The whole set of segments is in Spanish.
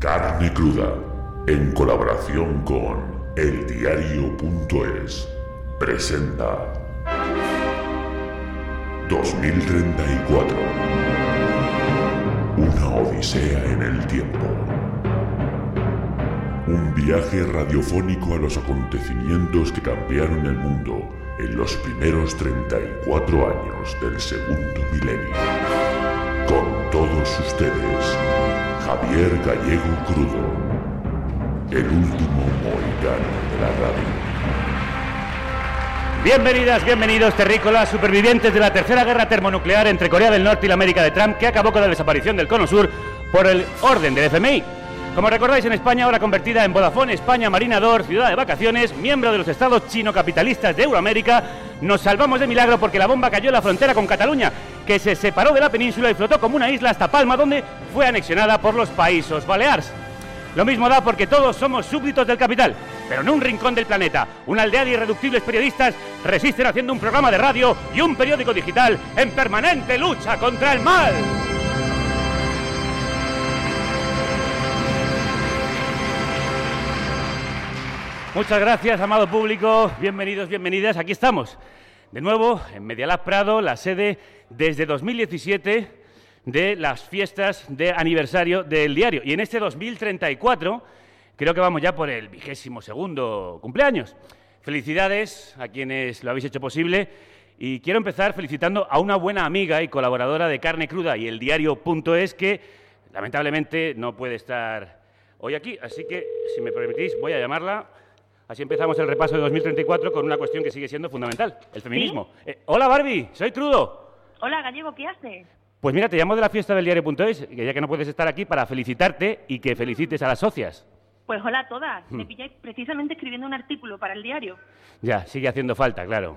Carne Cruda, en colaboración con eldiario.es, presenta 2034. Una odisea en el tiempo. Un viaje radiofónico a los acontecimientos que cambiaron el mundo en los primeros 34 años del segundo milenio. Con todos ustedes, Javier Gallego Crudo, el último mohicano de la radio. Bienvenidas, bienvenidos, terrícolas, supervivientes de la tercera guerra termonuclear entre Corea del Norte y la América de Trump, que acabó con la desaparición del Cono Sur por el orden del FMI. Como recordáis, en España, ahora convertida en Vodafone España Marinador, ciudad de vacaciones, miembro de los estados chino-capitalistas de Euroamérica, nos salvamos de milagro porque la bomba cayó en la frontera con Cataluña, que se separó de la península y flotó como una isla hasta Palma, donde fue anexionada por los Países Baleares. Lo mismo da porque todos somos súbditos del capital, pero en un rincón del planeta, una aldea de irreductibles periodistas resisten haciendo un programa de radio y un periódico digital en permanente lucha contra el mal. Muchas gracias, amado público. Bienvenidos, bienvenidas. Aquí estamos. De nuevo, en Medialab Prado, la sede desde 2017 de las fiestas de aniversario del diario. Y en este 2034, creo que vamos ya por el vigésimo segundo cumpleaños. Felicidades a quienes lo habéis hecho posible. Y quiero empezar felicitando a una buena amiga y colaboradora de Carne Cruda y el diario.es que lamentablemente no puede estar hoy aquí. Así que, si me permitís, voy a llamarla. Así empezamos el repaso de 2034 con una cuestión que sigue siendo fundamental, el feminismo. Eh, hola Barbie, soy Crudo. Hola Gallego, ¿qué haces? Pues mira, te llamo de la fiesta del diario.es, que ya que no puedes estar aquí, para felicitarte y que felicites a las socias. Pues hola a todas. Me pilláis precisamente escribiendo un artículo para el diario. Ya, sigue haciendo falta, claro.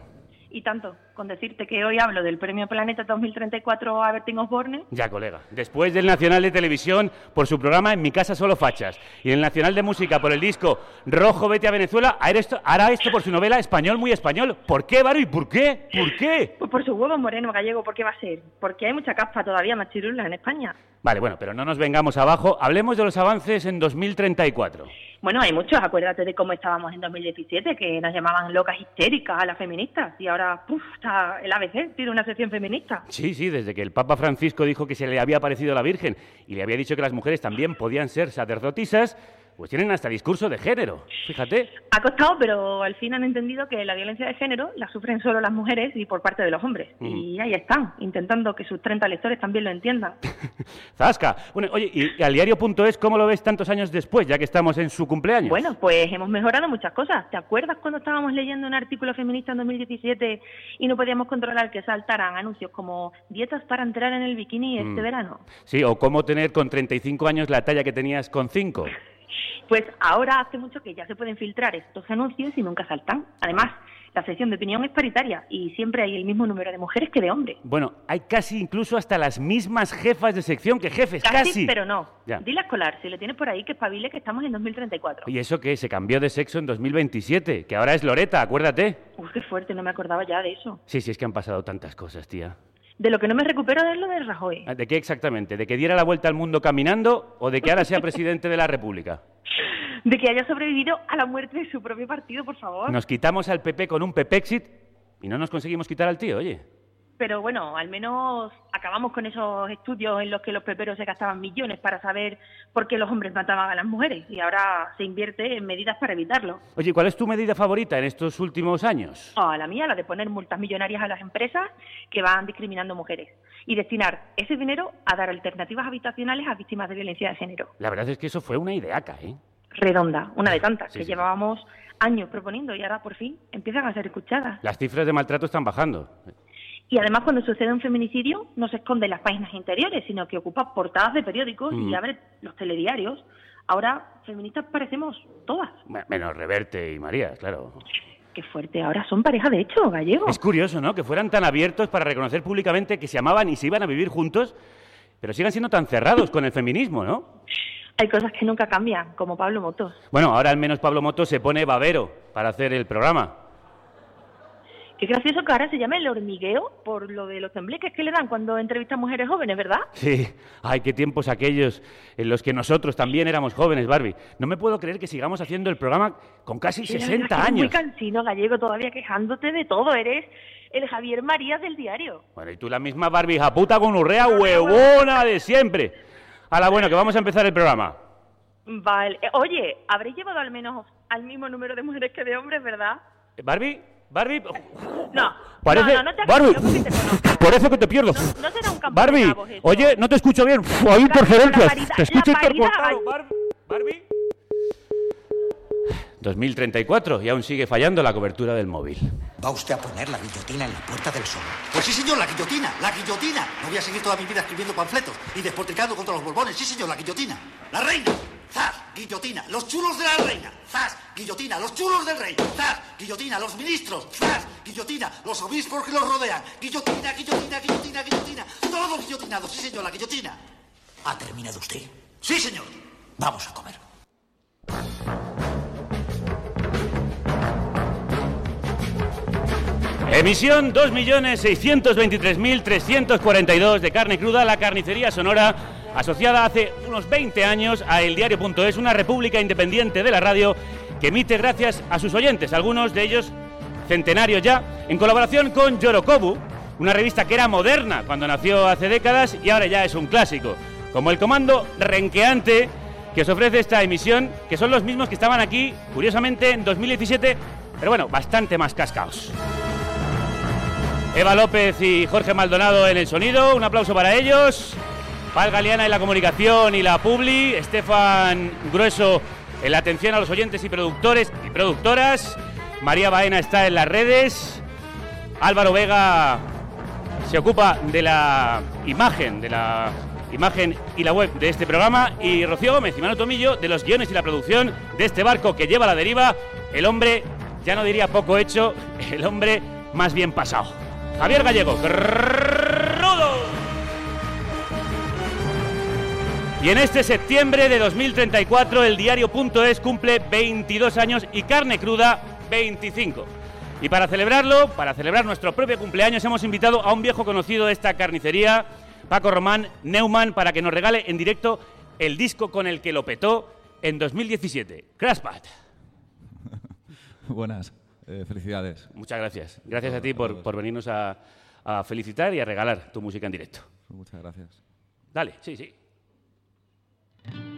Y tanto, con decirte que hoy hablo del Premio Planeta 2034 a Bertín Osborne. Ya, colega. Después del Nacional de Televisión por su programa En mi casa solo fachas y el Nacional de Música por el disco Rojo vete a Venezuela, hará esto, por su novela Español muy español. ¿Por qué, Baro? ¿Y por qué? ¿Por qué? Pues por su huevo moreno gallego, ¿por qué va a ser? Porque hay mucha caspa todavía machirula en España. Vale, bueno, pero no nos vengamos abajo. Hablemos de los avances en 2034. Bueno, hay muchos. Acuérdate de cómo estábamos en 2017, que nos llamaban locas histéricas a las feministas. Y ahora, puf, está el ABC, tiene una sección feminista. Sí, sí, desde que el Papa Francisco dijo que se le había aparecido la Virgen y le había dicho que las mujeres también podían ser sacerdotisas, pues tienen hasta discurso de género. Fíjate. Ha costado, pero al fin han entendido que la violencia de género la sufren solo las mujeres y por parte de los hombres. Y ahí están, intentando que sus 30 lectores también lo entiendan. Zasca. Bueno, oye, ¿y al diario.es cómo lo ves tantos años después, ya que estamos en su cumpleaños? Bueno, pues hemos mejorado muchas cosas. ¿Te acuerdas cuando estábamos leyendo un artículo feminista en 2017 y no podíamos controlar que saltaran anuncios como dietas para entrar en el bikini este verano? Sí, o cómo tener con 35 años la talla que tenías con 5. Pues ahora hace mucho que ya se pueden filtrar estos anuncios y nunca saltan. Además, la sección de opinión es paritaria y siempre hay el mismo número de mujeres que de hombres. Bueno, hay casi incluso hasta las mismas jefas de sección que jefes, Casi, casi. pero no. Ya. Dile a Escolar, si le tienes por ahí, que espabile que estamos en 2034. ¿Y eso qué? Se cambió de sexo en 2027, que ahora es Loreta, acuérdate. Uf, qué fuerte, no me acordaba ya de eso. Sí, sí, es que han pasado tantas cosas, tía. De lo que no me recupero es lo de Rajoy. ¿De qué exactamente? ¿De que diera la vuelta al mundo caminando o de que ahora sea presidente de la República? De que haya sobrevivido a la muerte de su propio partido, por favor. Nos quitamos al PP con un Pepexit y no nos conseguimos quitar al tío, oye. Pero bueno, al menos acabamos con esos estudios en los que los peperos se gastaban millones para saber por qué los hombres mataban a las mujeres y ahora se invierte en medidas para evitarlo. Oye, ¿cuál es tu medida favorita en estos últimos años? Ah, la mía, la de poner multas millonarias a las empresas que van discriminando mujeres y destinar ese dinero a dar alternativas habitacionales a víctimas de violencia de género. La verdad es que eso fue una ideaca, ¿eh? Redonda, una de tantas Sí, que sí. llevábamos años proponiendo y ahora por fin empiezan a ser escuchadas. Las cifras de maltrato están bajando. Y además cuando sucede un feminicidio no se esconde en las páginas interiores, sino que ocupa portadas de periódicos Mm. y abre los telediarios. Ahora feministas parecemos todas. Me- Menos Reverte y María, claro. Qué fuerte, ahora son pareja de hecho, gallego. Es curioso, ¿no? Que fueran tan abiertos para reconocer públicamente que se amaban y se iban a vivir juntos, pero sigan siendo tan cerrados con el feminismo, ¿no? Hay cosas que nunca cambian, como Pablo Motos. Bueno, ahora al menos Pablo Moto se pone babero para hacer el programa. Qué gracioso que ahora se llame el hormigueo por lo de los tembleques que le dan cuando entrevistan mujeres jóvenes, ¿verdad? Sí, ay, qué tiempos aquellos en los que nosotros también éramos jóvenes, Barbie. No me puedo creer que sigamos haciendo el programa con casi Sí, la 60 verdad años. Muy cansino gallego todavía quejándote de todo. Eres el Javier Marías del diario. Bueno, y tú la misma Barbie, hija puta con urrea huevona de siempre. Hala, bueno, que vamos a empezar el programa. Vale. Oye, habréis llevado al menos al mismo número de mujeres que de hombres, ¿verdad? Barbie, Barbie, No. parece... No, no, no te Barbie, yo porque te conozco. parece que te pierdo. No, no será un campo Barbie, eso. oye, no te escucho bien. Uf, hay interferencias. te escucho intercortado. Barbie, Barbie. 2034 y aún sigue fallando la cobertura del móvil. ¿Va usted a poner la guillotina en la Puerta del Sol? Pues sí, señor, la guillotina, la guillotina. No voy a seguir toda mi vida escribiendo panfletos y despotricando contra los borbones. Sí, señor, la guillotina. La reina. ¡Zas! Guillotina. Los chulos de la reina. ¡Zas! Guillotina. Los chulos del rey. ¡Zas! Guillotina. Los ministros. ¡Zas! Guillotina. Los obispos que los rodean. Guillotina, guillotina, guillotina, guillotina. Todos guillotinados. Sí, señor, la guillotina. ¿Ha terminado usted? Sí, señor. Vamos a comer. Emisión 2.623.342 de carne cruda, la carnicería sonora, asociada hace unos 20 años a eldiario.es, una república independiente de la radio que emite gracias a sus oyentes, algunos de ellos centenarios ya, en colaboración con Yorokobu, una revista que era moderna cuando nació hace décadas y ahora ya es un clásico, como el comando renqueante que os ofrece esta emisión, que son los mismos que estaban aquí, curiosamente, en 2017, pero bueno, bastante más cascaos. Eva López y Jorge Maldonado en el sonido, un aplauso para ellos. Pal Galeana en la comunicación y la publi, Estefan Grueso en la atención a los oyentes y productores y productoras. María Baena está en las redes. Álvaro Vega se ocupa de la imagen, de la imagen y la web de este programa. Y Rocío Gómez y Manu Tomillo de los guiones y la producción de este barco que lleva a la deriva. El hombre, ya no diría poco hecho, el hombre más bien pasado. Javier Gallego. Y en este septiembre de 2034 el diario.es cumple 22 años y carne cruda 25. Y para celebrarlo, para celebrar nuestro propio cumpleaños, hemos invitado a un viejo conocido de esta carnicería, Paco Román Neumann, para que nos regale en directo el disco con el que lo petó en 2017, Crashpad. Buenas, eh, felicidades. Muchas gracias. Gracias a ti por, por venirnos a, a felicitar y a regalar tu música en directo. Muchas gracias. Dale, sí, sí. Yeah.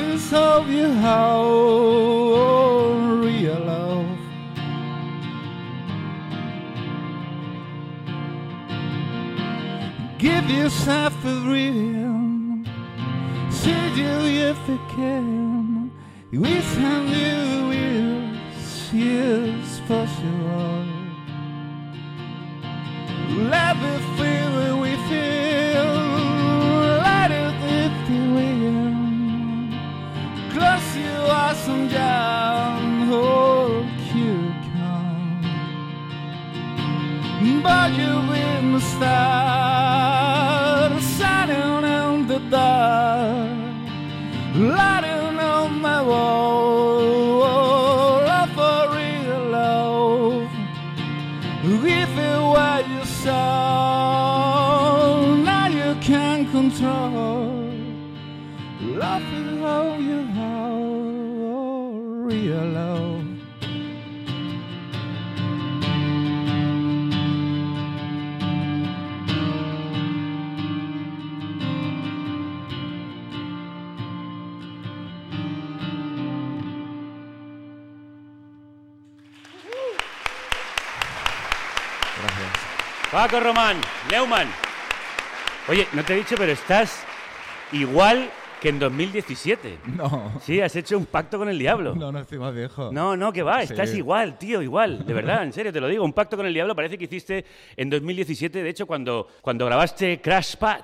Is all you hold, real love. Give yourself a rhythm. See you if you can. We send you will. It's possible. Let me feel But you've been the star Paco Román, Neumann. Oye, no te he dicho, pero estás igual que en 2017. No, Sí, has hecho un pacto con el diablo. no, no estoy más viejo. No, no, que va, estás Sí. igual, tío, igual, de verdad, en serio, te lo digo. Un pacto con el diablo parece que hiciste en 2017, de hecho, cuando, cuando grabaste Crash Pad.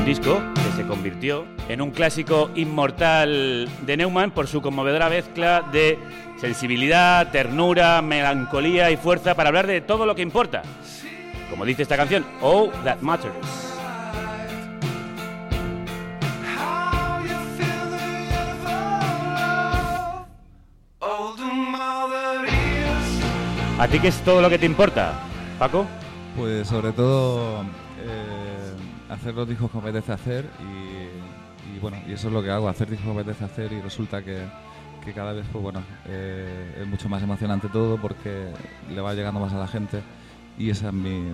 Un disco que se convirtió en un clásico inmortal de Neumann por su conmovedora mezcla de sensibilidad, ternura, melancolía y fuerza para hablar de todo lo que importa. Como dice esta canción, All That Matters. ¿A ti qué es todo lo que te importa, Paco? Pues sobre todo eh, hacer los discos que me apetece hacer y, y, bueno, y eso es lo que hago, hacer discos que me apetece hacer y resulta que, que cada vez pues bueno, eh, es mucho más emocionante todo porque le va llegando más a la gente y esa es mi, mi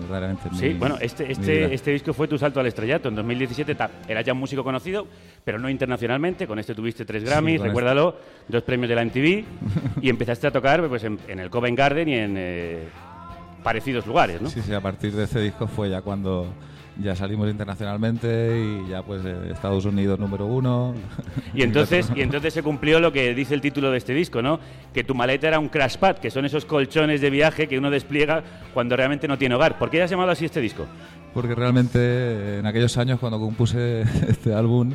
Sí, bueno, este, este, este disco fue tu salto al estrellato. En 2017 ta- eras ya un músico conocido, pero no internacionalmente. Con este tuviste tres Grammys, con recuérdalo, dos premios de la MTV y empezaste a tocar pues, en, en el Covent Garden y en eh, parecidos lugares, ¿no? Sí, sí, a partir de ese disco fue ya cuando ya salimos internacionalmente y ya pues eh, Estados Unidos número uno. Y entonces, y entonces se cumplió lo que dice el título de este disco, ¿no? Que tu maleta era un crash pad, que son esos colchones de viaje que uno despliega cuando realmente no tiene hogar. ¿Por qué has llamado así este disco? Porque realmente en aquellos años cuando compuse este álbum,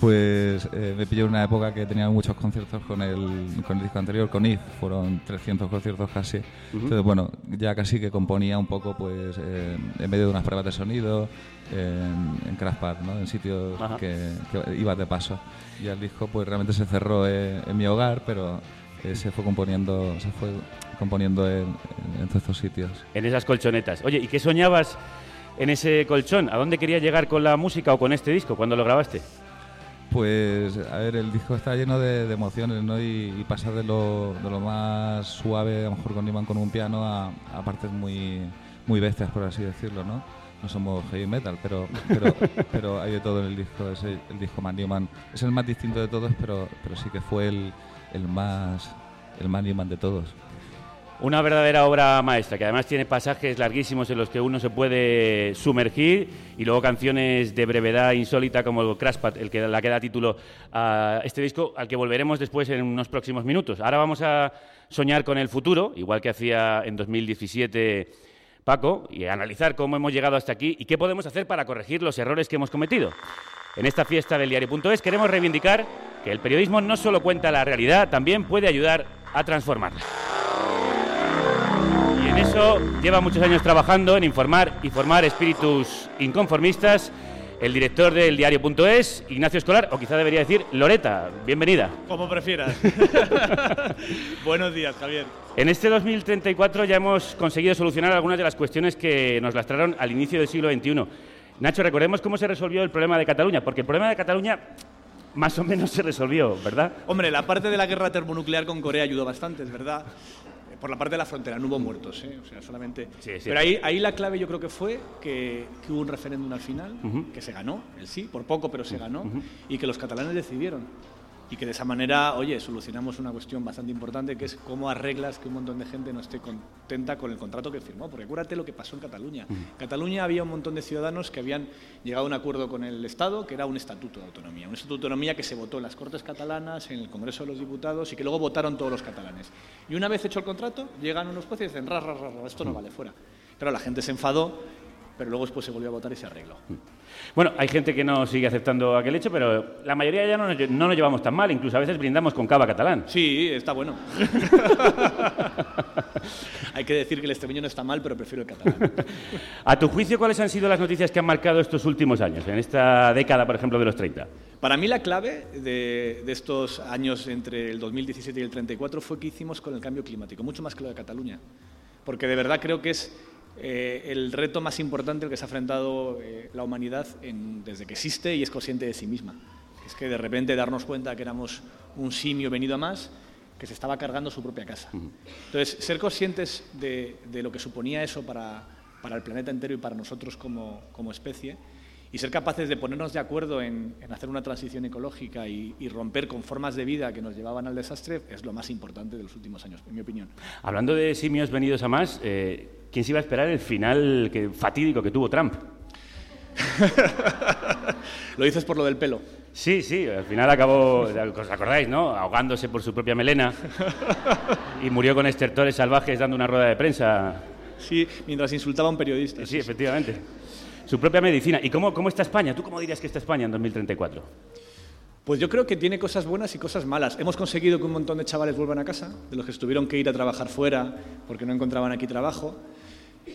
pues eh, me pilló una época que tenía muchos conciertos con el, con el disco anterior, con If, fueron 300 conciertos casi. Entonces, bueno, ya casi que componía un poco pues eh, en medio de unas pruebas de sonido, en, en Crashpad, ¿no? en sitios que, que ibas de paso. Y el disco pues realmente se cerró eh, en mi hogar, pero eh, se fue componiendo, se fue componiendo en, en- en todos estos sitios. En esas colchonetas. Oye, ¿y qué soñabas en ese colchón? ¿A dónde querías llegar con la música o con este disco cuando lo grabaste? Pues, a ver, el disco está lleno de, de emociones, ¿no? Y, y pasa de lo, de lo más suave, a lo mejor con Iman con un piano, a, a partes muy, muy bestias, por así decirlo, ¿no? No somos heavy metal, pero, pero, pero hay de todo en el disco. Es el, el disco Man Newman. Es el más distinto de todos, pero, pero sí que fue el, el más el Man Newman de todos. Una verdadera obra maestra, que además tiene pasajes larguísimos en los que uno se puede sumergir y luego canciones de brevedad insólita como el Crashpad, el que, la que da título a este disco, al que volveremos después en unos próximos minutos. Ahora vamos a soñar con el futuro, igual que hacía en 2017 Paco, y analizar cómo hemos llegado hasta aquí y qué podemos hacer para corregir los errores que hemos cometido. En esta fiesta del diario.es queremos reivindicar que el periodismo no solo cuenta la realidad, también puede ayudar a transformarla. En eso lleva muchos años trabajando en informar y formar espíritus inconformistas. El director del diario.es, Ignacio Escolar, o quizá debería decir Loreta. Bienvenida. Como prefieras. Buenos días, Javier. En este 2034 ya hemos conseguido solucionar algunas de las cuestiones que nos lastraron al inicio del siglo XXI. Nacho, recordemos cómo se resolvió el problema de Cataluña, porque el problema de Cataluña más o menos se resolvió, ¿verdad? Hombre, la parte de la guerra termonuclear con Corea ayudó bastante, es verdad. Por la parte de la frontera, no hubo muertos, ¿eh? o sea, solamente. Sí, sí. Pero ahí, ahí la clave yo creo que fue que, que hubo un referéndum al final, que se ganó, el sí, por poco, pero se ganó, y que los catalanes decidieron. Y que de esa manera, oye, solucionamos una cuestión bastante importante, que es cómo arreglas que un montón de gente no esté contenta con el contrato que firmó. Porque acuérdate lo que pasó en Cataluña. En Cataluña había un montón de ciudadanos que habían llegado a un acuerdo con el Estado, que era un estatuto de autonomía. Un estatuto de autonomía que se votó en las Cortes catalanas, en el Congreso de los Diputados, y que luego votaron todos los catalanes. Y una vez hecho el contrato, llegan unos jueces y dicen, ra, ra, ra, ra, esto no vale, fuera. Pero la gente se enfadó, pero luego después se volvió a votar y se arregló. Bueno, hay gente que no sigue aceptando aquel hecho, pero la mayoría ya no nos, no nos llevamos tan mal. Incluso a veces brindamos con cava catalán. Sí, está bueno. Hay que decir que el extremeño no está mal, pero prefiero el catalán. A tu juicio, ¿cuáles han sido las noticias que han marcado estos últimos años, en esta década, por ejemplo, de los 30? Para mí la clave de, de estos años entre el 2017 y el 34 fue que hicimos con el cambio climático, mucho más que lo de Cataluña. Porque de verdad creo que es eh, el reto más importante al que se ha enfrentado eh, la humanidad en- desde que existe y es consciente de sí misma. Es que de repente darnos cuenta que éramos un simio venido a más que se estaba cargando su propia casa. Entonces, ser conscientes de, de lo que suponía eso para, para el planeta entero y para nosotros como, como especie y ser capaces de ponernos de acuerdo en, en hacer una transición ecológica y, y romper con formas de vida que nos llevaban al desastre es lo más importante de los últimos años, en mi opinión. Hablando de simios venidos a más, eh, ¿quién se iba a esperar el final que, fatídico que tuvo Trump? Lo dices por lo del pelo. Sí, sí, al final acabó, ¿os acordáis, no? Ahogándose por su propia melena y murió con estertores salvajes dando una rueda de prensa. Sí, mientras insultaba a un periodista. Sí, efectivamente. Su propia medicina. ¿Y cómo, cómo está España? ¿Tú cómo dirías que está España en 2034? Pues yo creo que tiene cosas buenas y cosas malas. Hemos conseguido que un montón de chavales vuelvan a casa, de los que tuvieron que ir a trabajar fuera porque no encontraban aquí trabajo.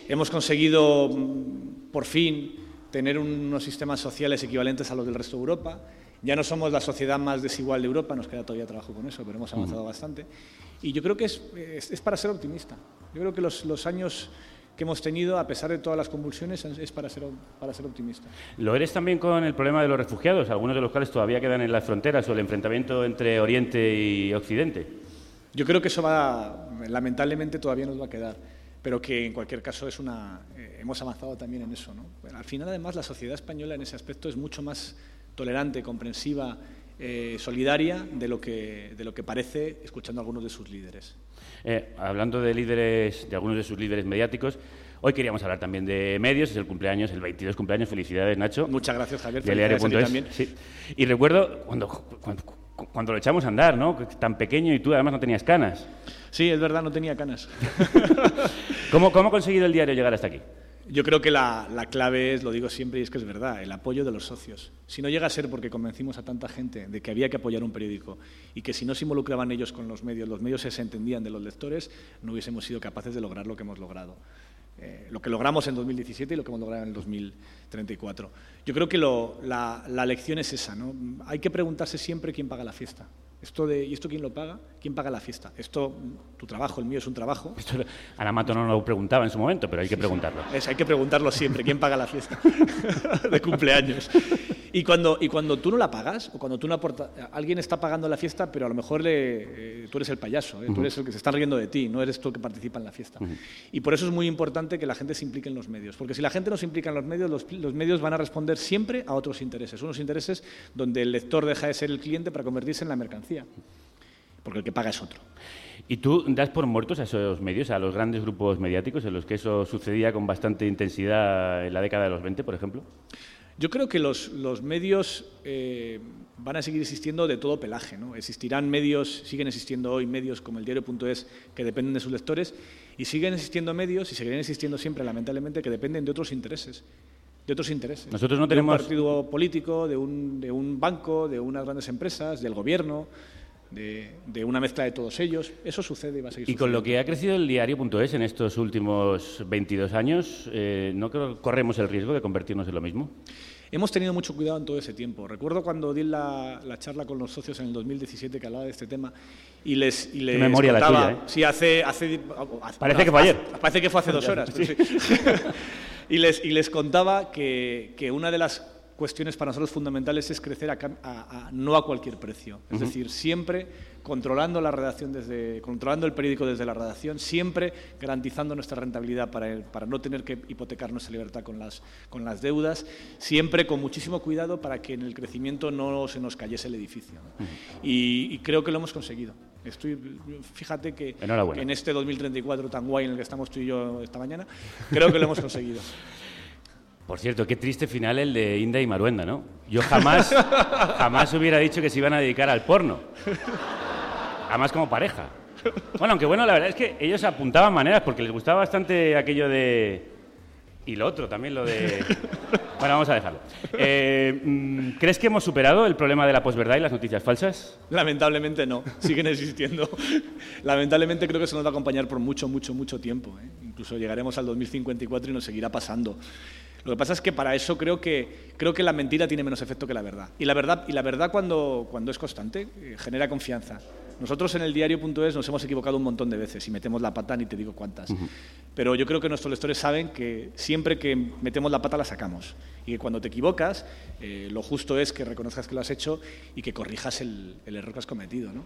Hemos conseguido, mm, por fin, tener unos sistemas sociales equivalentes a los del resto de Europa. Ya no somos la sociedad más desigual de Europa, nos queda todavía trabajo con eso, pero hemos avanzado bastante. Y yo creo que es, es- es para ser optimista. Yo creo que los, los años que hemos tenido, a pesar de todas las convulsiones, es para ser, para ser optimista. ¿Lo eres también con el problema de los refugiados, algunos de los cuales todavía quedan en las fronteras o el enfrentamiento entre Oriente y Occidente? Yo creo que eso va, lamentablemente todavía nos va a quedar, pero que en cualquier caso es una, eh, hemos avanzado también en eso. ¿no? Al final, además, la sociedad española en ese aspecto es mucho más tolerante, comprensiva, eh, solidaria de lo, que, de lo que parece escuchando a algunos de sus líderes. Eh, hablando de líderes, de algunos de sus líderes mediáticos, hoy queríamos hablar también de medios, es el cumpleaños, el 22 cumpleaños, felicidades Nacho. Muchas gracias, Javier. Felicidades a ti también. sí. Y recuerdo cuando, cuando, cuando lo echamos a andar, ¿no? Tan pequeño y tú además no tenías canas. Sí, es verdad, no tenía canas. ¿Cómo, cómo ha conseguido el diario llegar hasta aquí? Yo creo que la, la clave es, lo digo siempre y es que es verdad, el apoyo de los socios. Si no llega a ser porque convencimos a tanta gente de que había que apoyar un periódico y que si no se involucraban ellos con los medios, los medios se entendían de los lectores, no hubiésemos sido capaces de lograr lo que hemos logrado. Eh, lo que logramos en 2017 y lo que hemos logrado en el 2034. Yo creo que lo- la, la lección es esa, ¿no? Hay que preguntarse siempre quién paga la fiesta. Esto de, ¿Y esto quién lo paga? ¿Quién paga la fiesta? Esto, tu trabajo, el mío es un trabajo. Esto, Ana Mato no lo preguntaba en su momento, pero hay que preguntarlo. Es, hay que preguntarlo siempre, ¿quién paga la fiesta de cumpleaños? Y cuando, y cuando tú no la pagas, o cuando tú no aportas, alguien está pagando la fiesta, pero a lo mejor le, eh, tú eres el payaso, ¿eh? tú eres el que se está riendo de ti, no eres tú el que participa en la fiesta. Y por eso es muy importante que la gente se implique en los medios, porque si la gente no se implica en los medios, los, los medios van a responder siempre a otros intereses, unos intereses donde el lector deja de ser el cliente para convertirse en la mercancía, porque el que paga es otro. ¿Y tú das por muertos a esos medios, a los grandes grupos mediáticos en los que eso sucedía con bastante intensidad en la década de los 20, por ejemplo? Yo creo que los, los medios eh, van a seguir existiendo de todo pelaje. ¿no? Existirán medios, siguen existiendo hoy medios como el diario.es que dependen de sus lectores y siguen existiendo medios y seguirán existiendo siempre, lamentablemente, que dependen de otros intereses. De otros intereses. Nosotros no De un tenemos- partido político, de un, de un banco, de unas grandes empresas, del gobierno, de, de una mezcla de todos ellos. Eso sucede y va a seguir Y con lo que ha crecido el diario.es en estos últimos 22 años, eh, ¿no creo- corremos el riesgo de convertirnos en lo mismo? Hemos tenido mucho cuidado en todo ese tiempo. Recuerdo cuando di la, la charla con los socios en el 2017 que hablaba de este tema y les, y les memoria la contaba- tuya, ¿eh? Sí, hace, hace, hace- Parece que fue hace- ayer. Parece que fue hace dos horas. pero sí. y, les, y les contaba que, que una de las cuestiones para nosotros fundamentales es crecer a, a- a- no a cualquier precio. Es decir, siempre controlando la redacción desde, controlando el periódico desde la redacción, siempre garantizando nuestra rentabilidad para, el- para no tener que hipotecar nuestra libertad con las, con las deudas, siempre con muchísimo cuidado para que en el crecimiento no se nos cayese el edificio. ¿no? y, y creo que lo hemos conseguido. Estoy, fíjate que en este 2034 tan guay en el que estamos tú y yo esta mañana, creo que lo hemos conseguido. Por cierto, qué triste final el de Inda y Maruenda, ¿no? Yo jamás, jamás hubiera dicho que se iban a dedicar al porno. Jamás como pareja. Bueno, aunque bueno, la verdad es que ellos apuntaban maneras porque les gustaba bastante aquello de... Y lo otro, también lo de... Bueno, vamos a dejarlo. Eh, mm, ¿Crees que hemos superado el problema de la posverdad y las noticias falsas? Lamentablemente no, siguen existiendo. Lamentablemente creo que se nos va a acompañar por mucho, mucho, mucho tiempo. ¿eh? Incluso llegaremos al 2054 y nos seguirá pasando. Lo que pasa es que para eso creo que, creo que la mentira tiene menos efecto que la verdad. Y la verdad, y la verdad cuando, cuando es constante, eh, genera confianza. Nosotros en el diario.es nos hemos equivocado un montón de veces y metemos la pata ni te digo cuántas. Pero yo creo que nuestros lectores saben que siempre que metemos la pata la sacamos y que cuando te equivocas eh, lo justo es que reconozcas que lo has hecho y que corrijas el, el error que has cometido. ¿no?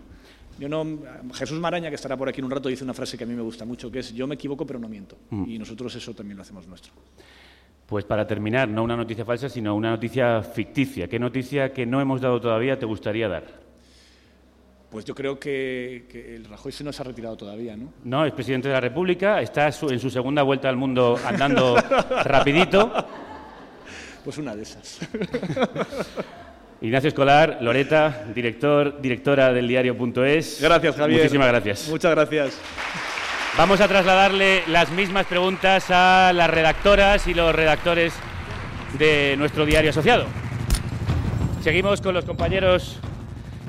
Yo no, Jesús Maraña, que estará por aquí en un rato, dice una frase que a mí me gusta mucho, que es yo me equivoco pero no miento. Y nosotros eso también lo hacemos nuestro. Pues para terminar, no una noticia falsa, sino una noticia ficticia. ¿Qué noticia que no hemos dado todavía te gustaría dar? Pues yo creo que, que el Rajoy se nos ha retirado todavía, ¿no? No, es presidente de la República, está su- en su segunda vuelta al mundo andando rapidito. Pues una de esas. Ignacio Escolar, Loreta, director, directora del diario.es. Gracias, Javier. Muchísimas gracias. Muchas gracias. Vamos a trasladarle las mismas preguntas a las redactoras y los redactores de nuestro diario asociado. Seguimos con los compañeros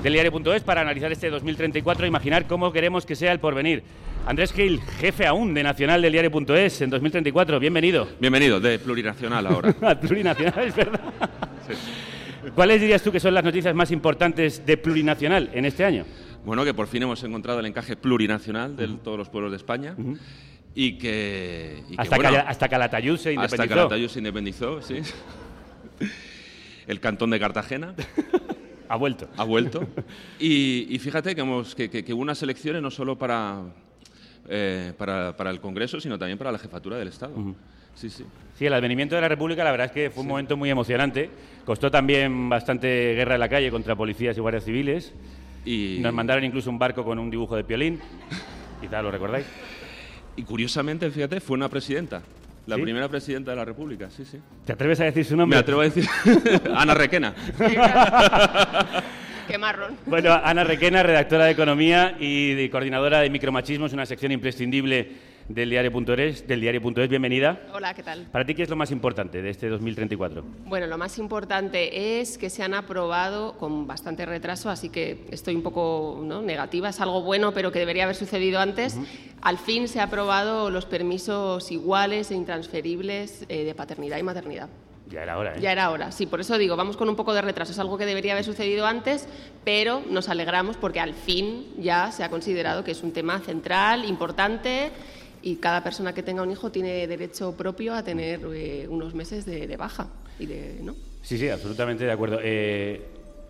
del diario.es para analizar este 2034 e imaginar cómo queremos que sea el porvenir. Andrés Gil, jefe aún de Nacional del diario.es en 2034, bienvenido. Bienvenido, de plurinacional ahora. Al plurinacional, es verdad. ¿Cuáles dirías tú que son las noticias más importantes de plurinacional en este año? Bueno, que por fin hemos encontrado el encaje plurinacional de todos los pueblos de España y que... y que, Hasta, bueno, Cala- hasta Calatayud se hasta independizó. Calatayud se independizó, sí. El cantón de Cartagena Ha vuelto. ha vuelto. Y, y fíjate que, hemos, que, que- que hubo unas elecciones no solo para, eh, para, para el Congreso, sino también para la jefatura del Estado. Sí, sí. Sí, el advenimiento de la República la verdad es que fue un momento muy emocionante. Costó también bastante guerra en la calle contra policías y guardias civiles. Y, Nos mandaron incluso un barco con un dibujo de piolín. Quizás lo recordáis. y curiosamente, fíjate, fue una presidenta. La ¿Sí? primera presidenta de la República, sí, sí. ¿Te atreves a decir su nombre? Me atrevo a decir Ana Requena. Qué marrón. Bueno, Ana Requena, redactora de Economía y de coordinadora de Micromachismos, una sección imprescindible del diario.es. Del diario.es, bienvenida. Hola, ¿qué tal? ¿Para ti qué es lo más importante de este 2034? Bueno, lo más importante es que se han aprobado con bastante retraso, así que estoy un poco ¿no? negativa. Es algo bueno, pero que debería haber sucedido antes. Al fin se han aprobado los permisos iguales e intransferibles eh, de paternidad y maternidad. Ya era hora, ¿eh? Ya era hora, sí, por eso digo, vamos con un poco de retraso. Es algo que debería haber sucedido antes, pero nos alegramos porque al fin ya se ha considerado que es un tema central, importante, y cada persona que tenga un hijo tiene derecho propio a tener eh, unos meses de, de baja. Y de, ¿no? Sí, sí, absolutamente de acuerdo. Eh,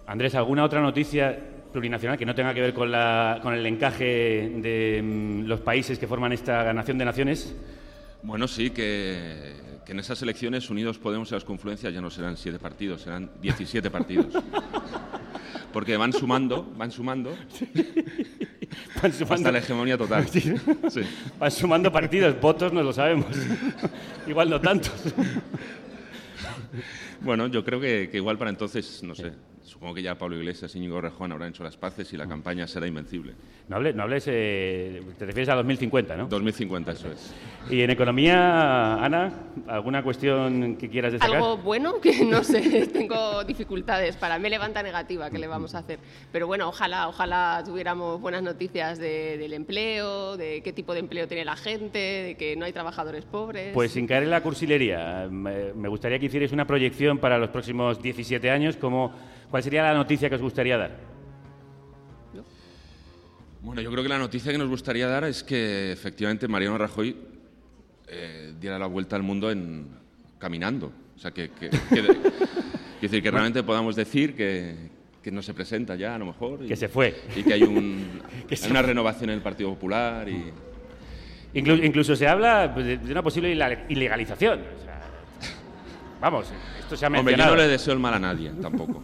Andrés, ¿alguna otra noticia plurinacional que no tenga que ver con, la, con el encaje de mm, los países que forman esta nación de naciones? Bueno, sí, que, que en esas elecciones Unidos Podemos y las confluencias ya no serán siete partidos, serán 17 partidos. Porque van sumando, van sumando Van sumando, hasta la hegemonía total. Sí. van sumando partidos, votos no lo sabemos. Igual no tantos. Bueno, yo creo que, que igual para entonces, no sé, supongo que ya Pablo Iglesias y Íñigo Rejón habrán hecho las paces y la campaña será invencible. No hables, no hables eh, te refieres a 2050, ¿no? 2050, eso es. Y en economía, Ana, ¿alguna cuestión que quieras destacar? Algo bueno que no sé, tengo dificultades. Para mí levanta negativa, ¿qué le vamos a hacer? Pero bueno, ojalá, ojalá tuviéramos buenas noticias de- del empleo, de qué tipo de empleo tiene la gente, de que no hay trabajadores pobres. Pues sin caer en la cursilería, me gustaría que hicierais una proyección para los próximos 17 años. Como, ¿Cuál sería la noticia que os gustaría dar? Bueno, yo creo que la noticia que nos gustaría dar es que efectivamente Mariano Rajoy eh, diera la vuelta al mundo en, caminando. O sea, que, que, que- quiero decir, que realmente podamos decir que, que no se presenta ya, a lo mejor. y- Que se fue. Y que hay, un, Que hay se una renovación en el Partido Popular. Y, Inclu- incluso se habla pues, de, una posible ilegalización. O sea, vamos, esto se ha Hombre, yo mencionado. no le deseo el mal a nadie, tampoco.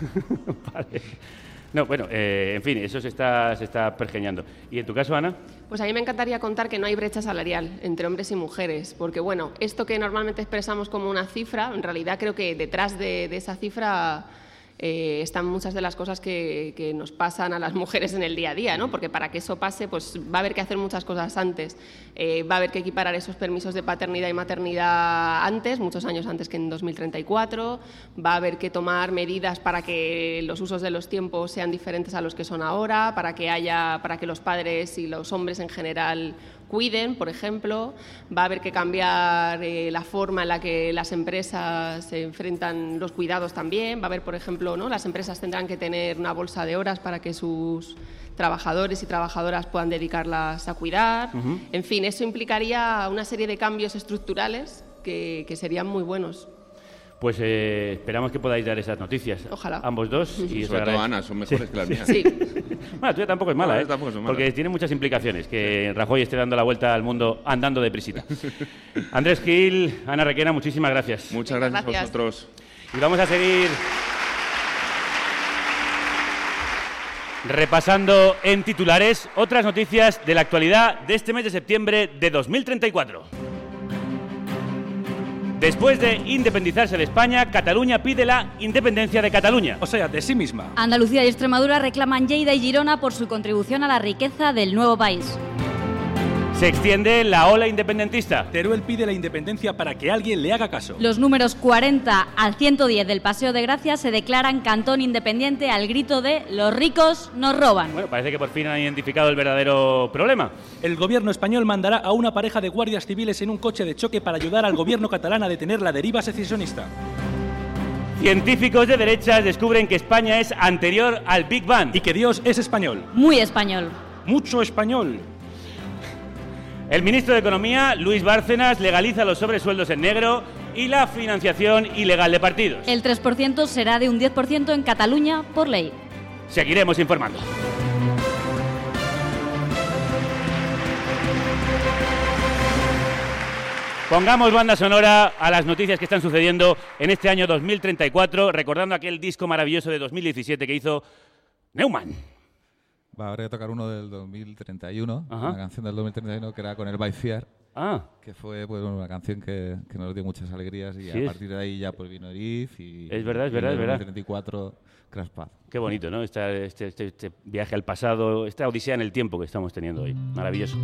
No, bueno, eh, en fin, eso se está, se está pergeñando. ¿Y en tu caso, Ana? Pues a mí me encantaría contar que no hay brecha salarial entre hombres y mujeres, porque bueno, esto que normalmente expresamos como una cifra, en realidad creo que detrás de, de esa cifra eh, están muchas de las cosas que, que nos pasan a las mujeres en el día a día, ¿no? Porque para que eso pase, pues va a haber que hacer muchas cosas antes. Eh, va a haber que equiparar esos permisos de paternidad y maternidad antes, muchos años antes que en 2034. Va a haber que tomar medidas para que los usos de los tiempos sean diferentes a los que son ahora, para que haya, para que los padres y los hombres en general cuiden, por ejemplo, va a haber que cambiar eh, la forma en la que las empresas se enfrentan los cuidados también, va a haber, por ejemplo, ¿no? las empresas tendrán que tener una bolsa de horas para que sus trabajadores y trabajadoras puedan dedicarlas a cuidar. En fin, eso implicaría una serie de cambios estructurales que, que serían muy buenos. Pues eh, esperamos que podáis dar esas noticias. Ojalá. Ambos dos. Y Sobre todo. Ana, son mejores que las mías. Sí. Bueno, la tuya tampoco es mala, No, ¿eh? tampoco son. Porque tiene muchas implicaciones que Rajoy esté dando la vuelta al mundo andando de prisita. Andrés Gil, Ana Requena, muchísimas gracias. Muchas Venga, gracias, a gracias. vosotros. Y vamos a seguir repasando en titulares otras noticias de la actualidad de este mes de septiembre de 2034. Después de independizarse de España, Cataluña pide la independencia de Cataluña. O sea, de sí misma. Andalucía y Extremadura reclaman Lleida y Girona por su contribución a la riqueza del nuevo país. Se extiende la ola independentista. Teruel pide la independencia para que alguien le haga caso. Los números 40 al 110 del Paseo de Gracia se declaran cantón independiente al grito de los ricos nos roban. Bueno, parece que por fin han identificado el verdadero problema. El gobierno español mandará a una pareja de guardias civiles en un coche de choque para ayudar al gobierno catalán a detener la deriva secesionista. Científicos de derechas descubren que España es anterior al Big Bang. Y que Dios es español. Muy español. Mucho español. El ministro de Economía, Luis Bárcenas, legaliza los sobresueldos en negro y la financiación ilegal de partidos. El 3% será de un 10% en Cataluña por ley. Seguiremos informando. Pongamos banda sonora a las noticias que están sucediendo en este año 2034, recordando aquel disco maravilloso de 2017 que hizo Neumann. Va, que tocar uno del 2031, Ajá. una canción del 2031 que era con el By Fear, Ah, que fue pues, una canción que, que nos dio muchas alegrías y Sí, a es- partir de ahí ya pues vino Erif y Es verdad, es verdad, es verdad. 2034 Crash Pad. qué bonito, ¿no? Esta- este, este- este viaje al pasado, esta odisea en el tiempo que estamos teniendo hoy. Maravilloso.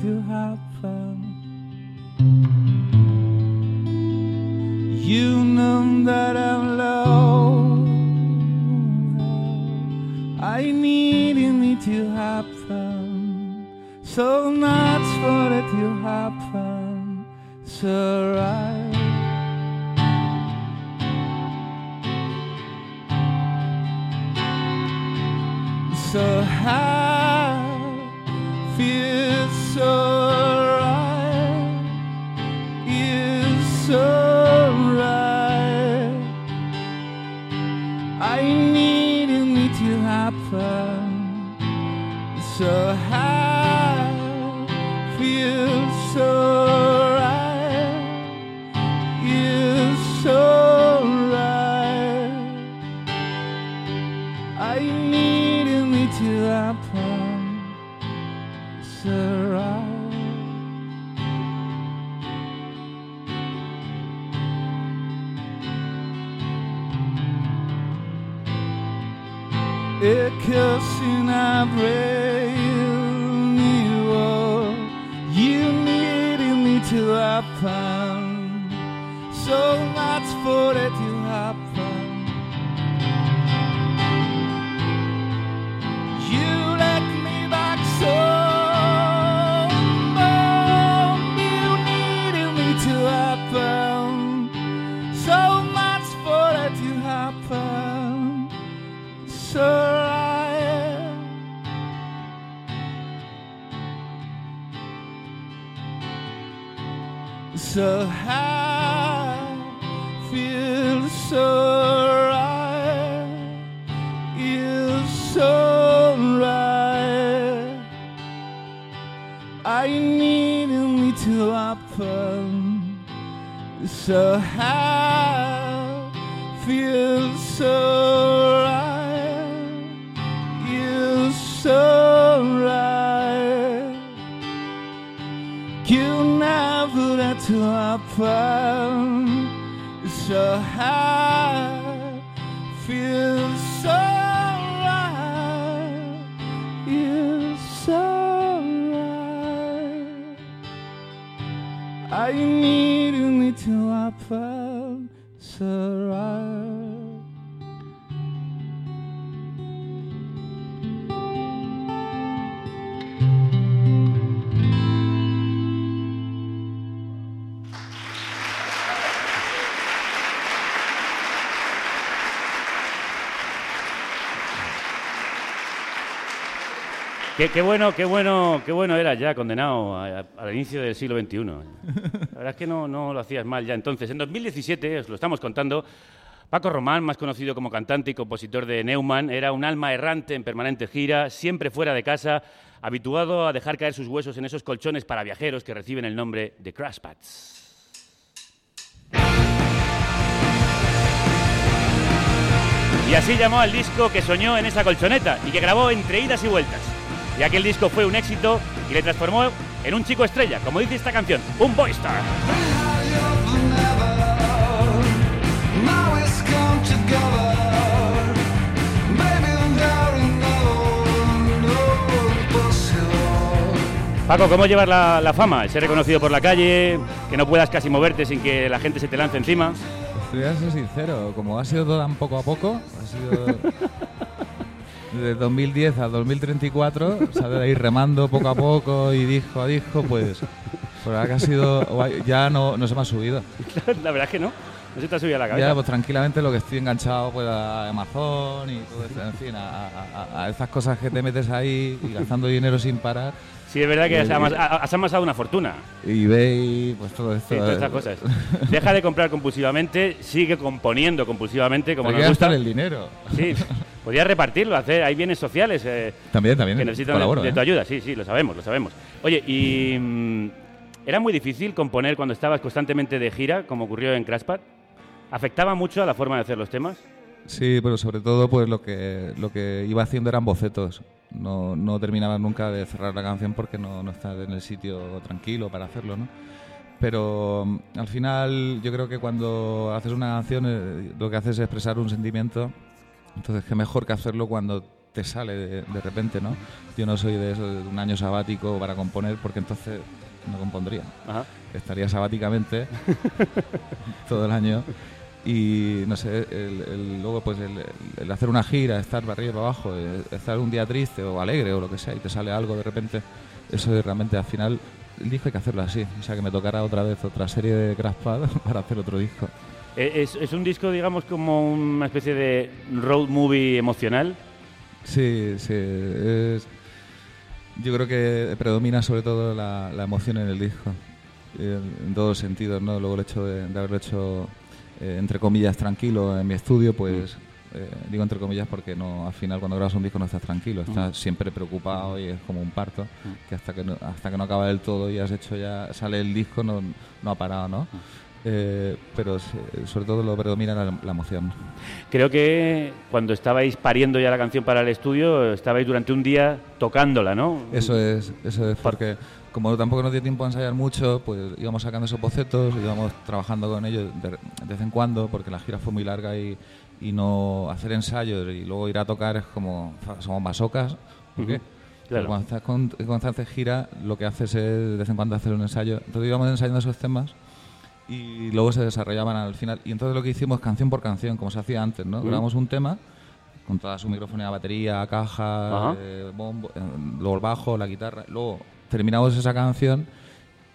For it to I need me to happen, so high, feels so right, you so right. You never let to happen, Qué, qué bueno, qué bueno, qué bueno era ya condenado al inicio del siglo XXI. La verdad es que no, no lo hacías mal ya entonces. En 2017, os lo estamos contando, Paco Román, más conocido como cantante y compositor de Neumann, era un alma errante en permanente gira, siempre fuera de casa, habituado a dejar caer sus huesos en esos colchones para viajeros que reciben el nombre de crash pads. Y así llamó al disco que soñó en esa colchoneta y que grabó entre idas y vueltas. Y aquel disco fue un éxito y le transformó en un chico estrella, como dice esta canción, un boy star. Paco, ¿cómo llevas la, la fama? Ser reconocido por la calle, que no puedas casi moverte sin que la gente se te lance encima. Te voy a ser sincero, como ha sido todo tan poco a poco, ha sido de 2010 a 2034, ¿sabes? Ahí remando poco a poco y disco a disco, pues, pues la verdad que ha sido, guay. ya no, no se me ha subido. la verdad es que no. No se te ha subido a la cabeza. Ya, pues tranquilamente lo que estoy enganchado pues a Amazon y todo eso, en fin, a, a- esas cosas que te metes ahí y gastando dinero sin parar. Sí, es verdad que has, amas- has amasado una fortuna. eBay, pues todo esto. Sí, todas eh, estas cosas. Deja de comprar compulsivamente, sigue componiendo compulsivamente, como Hay nos que gusta. el dinero. Sí, podrías repartirlo, hacer. Hay bienes sociales eh, También, también. que necesitan colaboro, de, de ¿eh? tu ayuda. Sí, sí, lo sabemos, lo sabemos. Oye, y mm, era muy difícil componer cuando estabas constantemente de gira, como ocurrió en Crashpad. ¿Afectaba mucho a la forma de hacer los temas? Sí, pero sobre todo pues lo que lo que iba haciendo eran bocetos. No, no terminaba nunca de cerrar la canción porque no, no estás en el sitio tranquilo para hacerlo, ¿no? Pero mm, al final yo creo que cuando haces una canción eh, lo que haces es expresar un sentimiento. Entonces qué mejor que hacerlo cuando te sale de, de repente, ¿no? Yo no soy de eso, de un año sabático para componer porque entonces no compondría. Ajá. Estaría sabáticamente todo el año y no sé, el, el- luego pues el, el hacer una gira, estar para arriba y para abajo, eh, estar un día triste o alegre o lo que sea y te sale algo de repente, eso es realmente al final el disco hay que hacerlo así, o sea que me tocará otra vez otra serie de Crashpad para hacer otro disco. Eh, ¿Es, es un disco, digamos, como una especie de road movie emocional? Sí, sí, es, yo creo que predomina sobre todo la, la emoción en el disco, en todos los sentidos, ¿no? Luego el hecho de, de haberlo hecho, eh, entre comillas, tranquilo en mi estudio, pues eh, digo entre comillas porque no al final cuando grabas un disco no estás tranquilo, estás siempre preocupado y es como un parto, que hasta que no, hasta que no acaba del todo y has hecho ya, sale el disco, no, no ha parado, ¿no? Eh, pero sobre todo lo predomina la, la emoción. Creo que cuando estabais pariendo ya la canción para el estudio, estabais durante un día tocándola, ¿no? Eso es, eso es, porque como tampoco nos dio tiempo a ensayar mucho, pues íbamos sacando esos bocetos, íbamos trabajando con ellos de, de vez en cuando, porque la gira fue muy larga y, y no hacer ensayos y luego ir a tocar es como, somos masocas, ¿por qué? Ujú, claro. Cuando estás con constante gira, lo que haces es de vez en cuando hacer un ensayo. Entonces íbamos ensayando esos temas y luego se desarrollaban al final. Y entonces lo que hicimos canción por canción, como se hacía antes, ¿no? Grabamos un tema con toda su microfonía, batería, caja, eh, bombo, eh, luego el bajo, la guitarra. Luego terminamos esa canción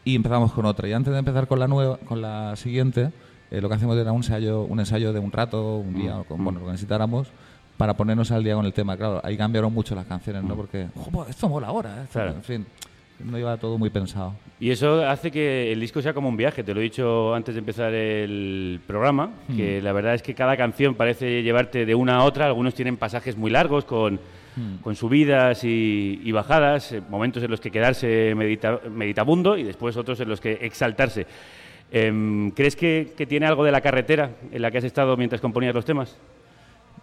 y empezamos con otra. Y antes de empezar con la nueva, con la siguiente, eh, lo que hacemos era un ensayo, un ensayo de un rato, un día, con, bueno, lo que necesitáramos para ponernos al día con el tema. Claro, ahí cambiaron mucho las canciones, ¿no? Porque, "Jo, esto mola ahora, ¿eh? Claro. en fin, no iba todo muy pensado. Y eso hace que el disco sea como un viaje, te lo he dicho antes de empezar el programa, Hmm. que la verdad es que cada canción parece llevarte de una a otra, algunos tienen pasajes muy largos con, Hmm. con subidas y, y bajadas, eh, momentos en los que quedarse medita- meditabundo y después otros en los que exaltarse. Em, ¿Crees que, que tiene algo de la carretera en la que has estado mientras componías los temas?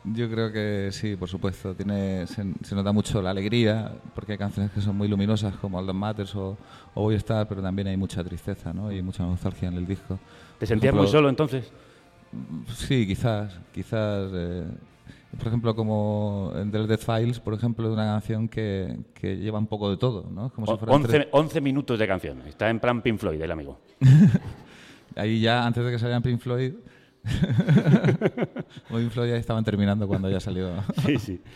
Yo creo que sí, por supuesto. Tiene, se, se nota mucho la alegría, porque hay canciones que son muy luminosas, como Alden Matters o, o Voy a estar, pero también hay mucha tristeza ¿no? y mucha nostalgia en el disco. ¿Te sentías ejemplo, muy solo entonces? Sí, quizás. quizás eh, por ejemplo, como en The Dead Files, por ejemplo, es una canción que, que lleva un poco de todo. ¿no? Como si O- fueran 11, tres- 11 minutos de canción. Está en plan Pink Floyd, el amigo. Ahí ya, antes de que salieran Pink Floyd, Floyd ya estaban terminando cuando ya salió. Sí, sí.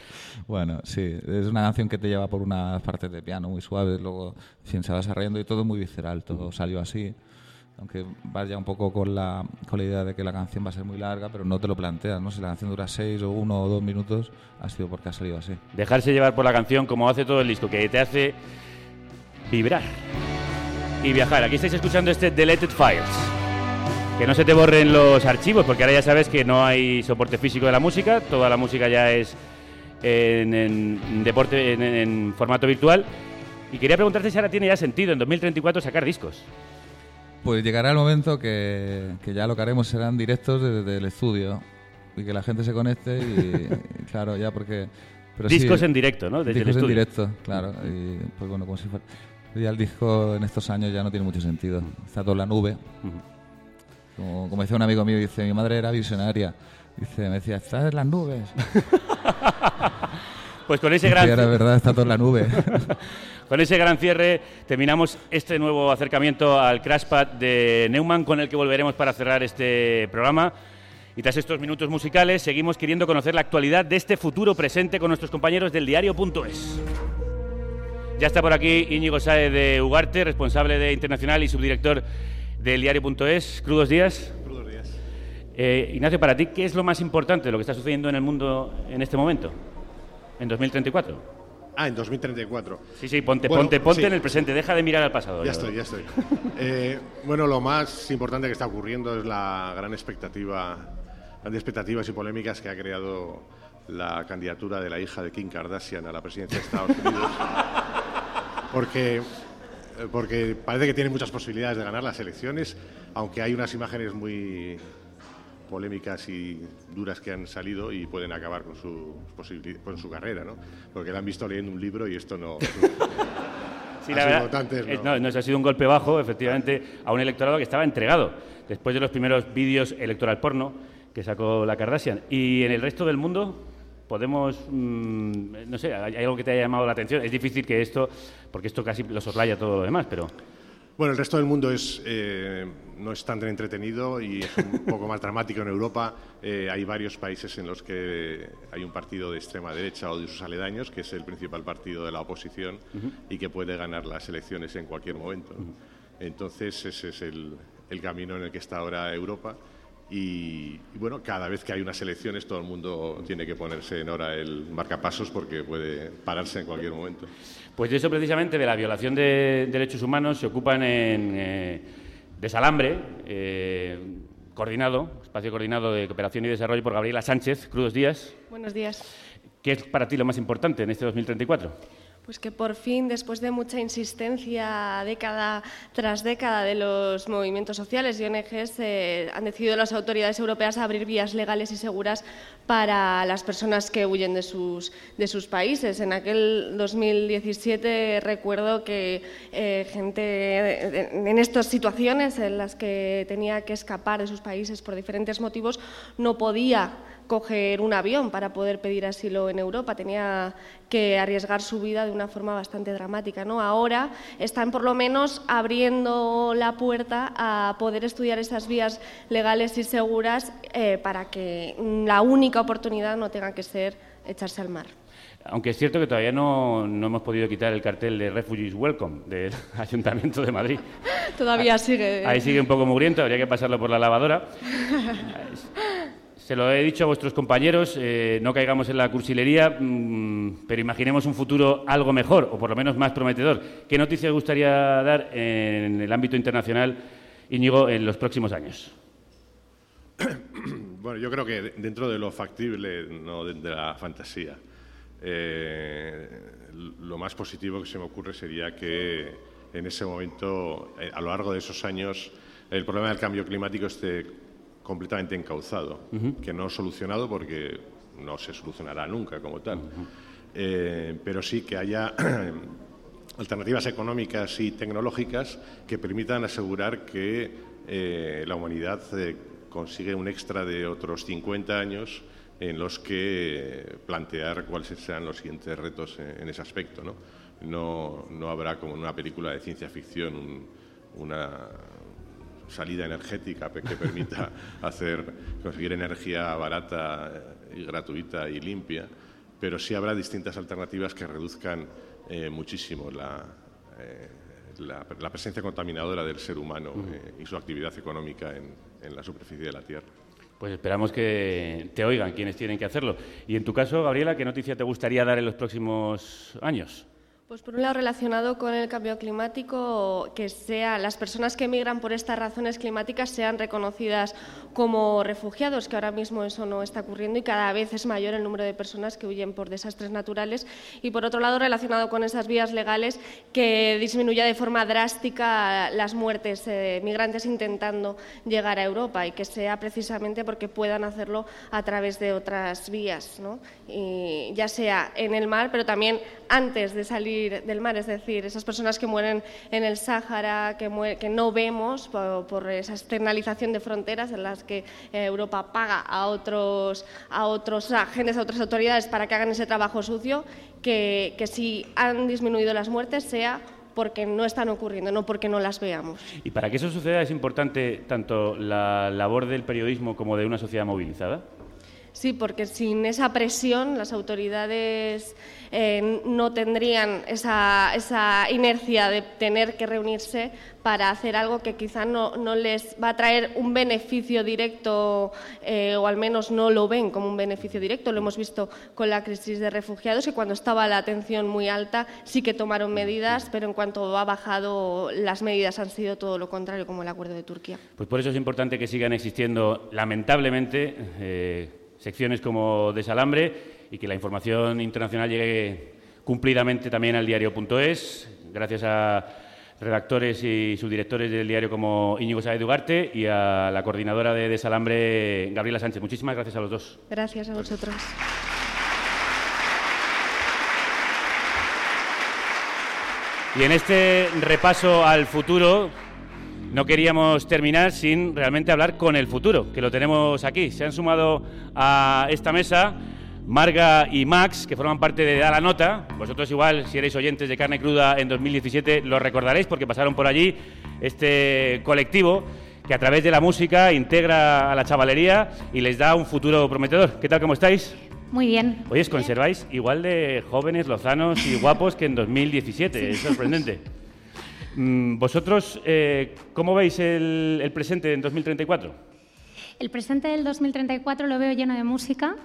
Bueno, sí, es una canción que te lleva por unas partes de piano muy suaves, luego en se va desarrollando y todo muy visceral, todo salió así. Aunque vaya un poco con la, con la idea de que la canción va a ser muy larga, pero no te lo planteas, ¿no? Si la canción dura seis o uno o dos minutos, ha sido porque ha salido así. Dejarse llevar por la canción como hace todo el disco, que te hace vibrar y viajar. Aquí estáis escuchando este Deleted Files. Que no se te borren los archivos, porque ahora ya sabes que no hay soporte físico de la música, toda la música ya es en, en deporte, en, en formato virtual. Y quería preguntarte si ahora tiene ya sentido en 2034 sacar discos. Pues llegará el momento que, que ya lo que haremos serán directos desde el estudio y que la gente se conecte y, y claro, ya porque... pero sí, Discos en directo, ¿no? Desde el discos en estudio. directo, claro. Y pues bueno, como si fuera... Ya el disco en estos años ya no tiene mucho sentido. Está todo en la nube. Como, como decía un amigo mío, dice, mi madre era visionaria. Dice, me decía, estás en las nubes. Pues con ese Y gran... verdad, está todo en la nube. Con ese gran cierre terminamos este nuevo acercamiento al Crashpad de Neumann con el que volveremos para cerrar este programa. Y tras estos minutos musicales seguimos queriendo conocer la actualidad de este futuro presente con nuestros compañeros del diario.es. Ya está por aquí Íñigo Saez de Ugarte, responsable de Internacional y subdirector del diario.es. Crudos días. Crudos días. Eh, Ignacio, para ti, ¿qué es lo más importante de lo que está sucediendo en el mundo en este momento? En 2034. Ah, en 2034. Sí, sí, ponte, Bueno, ponte, ponte sí. en el presente, deja de mirar al pasado. Ya estoy, ya estoy. Eh, bueno, lo más importante que está ocurriendo es la gran expectativa, grandes expectativas y polémicas que ha creado la candidatura de la hija de Kim Kardashian a la presidencia de Estados Unidos. Porque, porque parece que tiene muchas posibilidades de ganar las elecciones, aunque hay unas imágenes muy polémicas y duras que han salido y pueden acabar con su, con su carrera, ¿no? Porque la han visto leyendo un libro y esto no... Sí, la verdad, votantes, es- no. no, no, ha sido un golpe bajo, efectivamente, a un electorado que estaba entregado después de los primeros vídeos electoral porno que sacó la Kardashian. Y en el resto del mundo podemos, mm, no sé, hay algo que te haya llamado la atención. Es difícil que esto, porque esto casi lo soslaya todo lo demás, pero Bueno, el resto del mundo es, eh, no es tan entretenido y es un poco más dramático en Europa. Eh, hay varios países en los que hay un partido de extrema derecha o de sus aledaños, que es el principal partido de la oposición y que puede ganar las elecciones en cualquier momento. Entonces, ese es el, el camino en el que está ahora Europa. Y, y bueno, cada vez que hay unas elecciones, todo el mundo tiene que ponerse en hora el marcapasos porque puede pararse en cualquier momento. Pues de eso precisamente, de la violación de derechos humanos, se ocupan en eh, Desalambre, eh, coordinado, espacio coordinado de cooperación y desarrollo por Gabriela Sánchez. Crudos días. Buenos días. ¿Qué es para ti lo más importante en este 2034? Pues que por fin, después de mucha insistencia década tras década de los movimientos sociales y ONGs, eh, han decidido las autoridades europeas abrir vías legales y seguras para las personas que huyen de sus, de sus países. En aquel 2017 recuerdo que eh, gente en estas situaciones en las que tenía que escapar de sus países por diferentes motivos no podía coger un avión para poder pedir asilo en Europa, tenía que arriesgar su vida una forma bastante dramática. ¿no? Ahora están por lo menos abriendo la puerta a poder estudiar esas vías legales y seguras eh, para que la única oportunidad no tenga que ser echarse al mar. Aunque es cierto que todavía no, no hemos podido quitar el cartel de Refugees Welcome del Ayuntamiento de Madrid. Todavía sigue. Ahí sigue un poco mugriento, habría que pasarlo por la lavadora. Se lo he dicho a vuestros compañeros, eh, no caigamos en la cursilería, mm, pero imaginemos un futuro algo mejor, o por lo menos más prometedor. ¿Qué noticias gustaría dar en el ámbito internacional, Íñigo, en los próximos años? Bueno, yo creo que dentro de lo factible, no de, la fantasía, eh, lo más positivo que se me ocurre sería que en ese momento, eh, a lo largo de esos años, el problema del cambio climático esté completamente encauzado, que no solucionado porque no se solucionará nunca como tal, eh, pero sí que haya alternativas económicas y tecnológicas que permitan asegurar que eh, la humanidad eh, consigue un extra de otros 50 años en los que plantear cuáles serán los siguientes retos en, ese aspecto. ¿no? No, no habrá como en una película de ciencia ficción una salida energética que permita hacer conseguir energía barata y gratuita y limpia, pero sí habrá distintas alternativas que reduzcan eh, muchísimo la, eh, la, la, presencia contaminadora del ser humano eh, y su actividad económica en, en la superficie de la Tierra. Pues esperamos que te oigan quienes tienen que hacerlo. Y en tu caso, Gabriela, ¿qué noticia te gustaría dar en los próximos años? Pues por un lado relacionado con el cambio climático, que sea las personas que emigran por estas razones climáticas sean reconocidas como refugiados, que ahora mismo eso no está ocurriendo y cada vez es mayor el número de personas que huyen por desastres naturales. Y por otro lado relacionado con esas vías legales, que disminuya de forma drástica las muertes de migrantes intentando llegar a Europa y que sea precisamente porque puedan hacerlo a través de otras vías, ¿no? ya sea en el mar, pero también antes de salir del mar, es decir, esas personas que mueren en el Sáhara, que, que no vemos por, esa externalización de fronteras en las que eh, Europa paga a otros, a otros agentes, a otras autoridades para que hagan ese trabajo sucio, que, que si han disminuido las muertes sea porque no están ocurriendo, no porque no las veamos. Y para que eso suceda es importante tanto la labor del periodismo como de una sociedad movilizada. Sí, porque sin esa presión las autoridades eh, no tendrían esa, esa, inercia de tener que reunirse para hacer algo que quizá no, no les va a traer un beneficio directo eh, o al menos no lo ven como un beneficio directo. Lo hemos visto con la crisis de refugiados, que cuando estaba la atención muy alta sí que tomaron medidas, pero en cuanto ha bajado las medidas han sido todo lo contrario, como el acuerdo de Turquía. Pues por eso es importante que sigan existiendo, lamentablemente, eh, secciones como Desalambre y que la información internacional llegue cumplidamente también al diario.es, gracias a redactores y subdirectores del diario como Íñigo Sáez Ugarte y a la coordinadora de Desalambre, Gabriela Sánchez. Muchísimas gracias a los dos. Gracias a vosotros. Y en este repaso al futuro, no queríamos terminar sin realmente hablar con el futuro, que lo tenemos aquí. Se han sumado a esta mesa Marga y Max, que forman parte de Da la Nota. Vosotros igual, si erais oyentes de Carne Cruda en 2017, lo recordaréis porque pasaron por allí este colectivo que a través de la música integra a la chavalería y les da un futuro prometedor. ¿Qué tal, cómo estáis? Muy bien. Oye, os conserváis igual de jóvenes, lozanos y guapos que en 2017. Es sorprendente. Mm, ¿Vosotros eh, cómo veis el, el presente en 2034? El presente del 2034 lo veo lleno de música.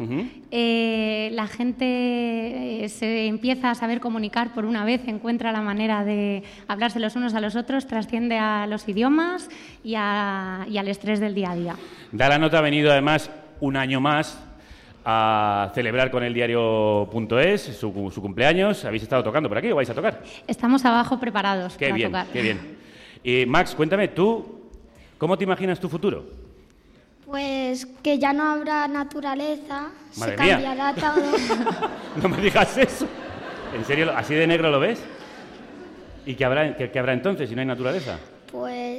Eh, la gente eh, se empieza a saber comunicar por una vez, encuentra la manera de hablarse los unos a los otros, trasciende a los idiomas y, al estrés del día a día. Da la nota ha venido además un año más a celebrar con el diario.es su, su cumpleaños. ¿Habéis estado tocando por aquí o vais a tocar? Estamos abajo preparados qué para bien, tocar. Qué bien. Y Max, cuéntame, ¿tú cómo te imaginas tu futuro? Pues que ya no habrá naturaleza, Madre se mía. cambiará todo. no me digas eso. ¿En serio? ¿Así de negro lo ves? ¿Y qué habrá, qué, qué habrá entonces si no hay naturaleza?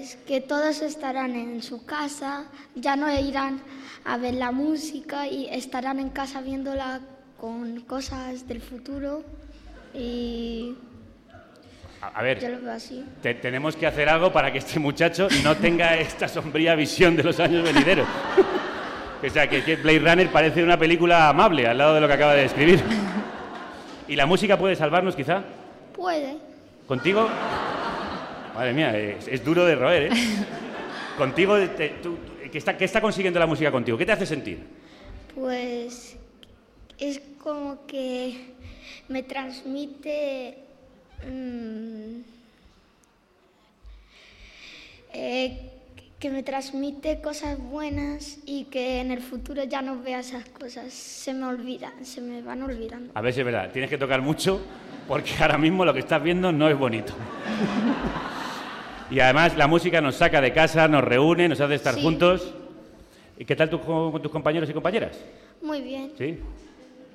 Pues que todos estarán en su casa, ya no irán a ver la música y estarán en casa viéndola con cosas del futuro y A, a ver, yo lo veo así. te- tenemos que hacer algo para que este muchacho no tenga esta sombría visión de los años venideros. o sea, que, que Blade Runner parece una película amable al lado de lo que acaba de describir. ¿Y la música puede salvarnos quizá? Puede. ¿Contigo? Madre mía, es, es duro de roer, ¿eh? Contigo, te- tú- ¿qué, está, ¿qué está consiguiendo la música contigo? ¿Qué te hace sentir? Pues es como que me transmite mm, eh, que me transmite cosas buenas y que en el futuro ya no vea esas cosas, se me olvidan, se me van olvidando. A ver si es verdad, tienes que tocar mucho porque ahora mismo lo que estás viendo no es bonito. Y además la música nos saca de casa, nos reúne, nos hace estar Sí. juntos. ¿Y qué tal tú con, con tus compañeros y compañeras? Muy bien. ¿Sí?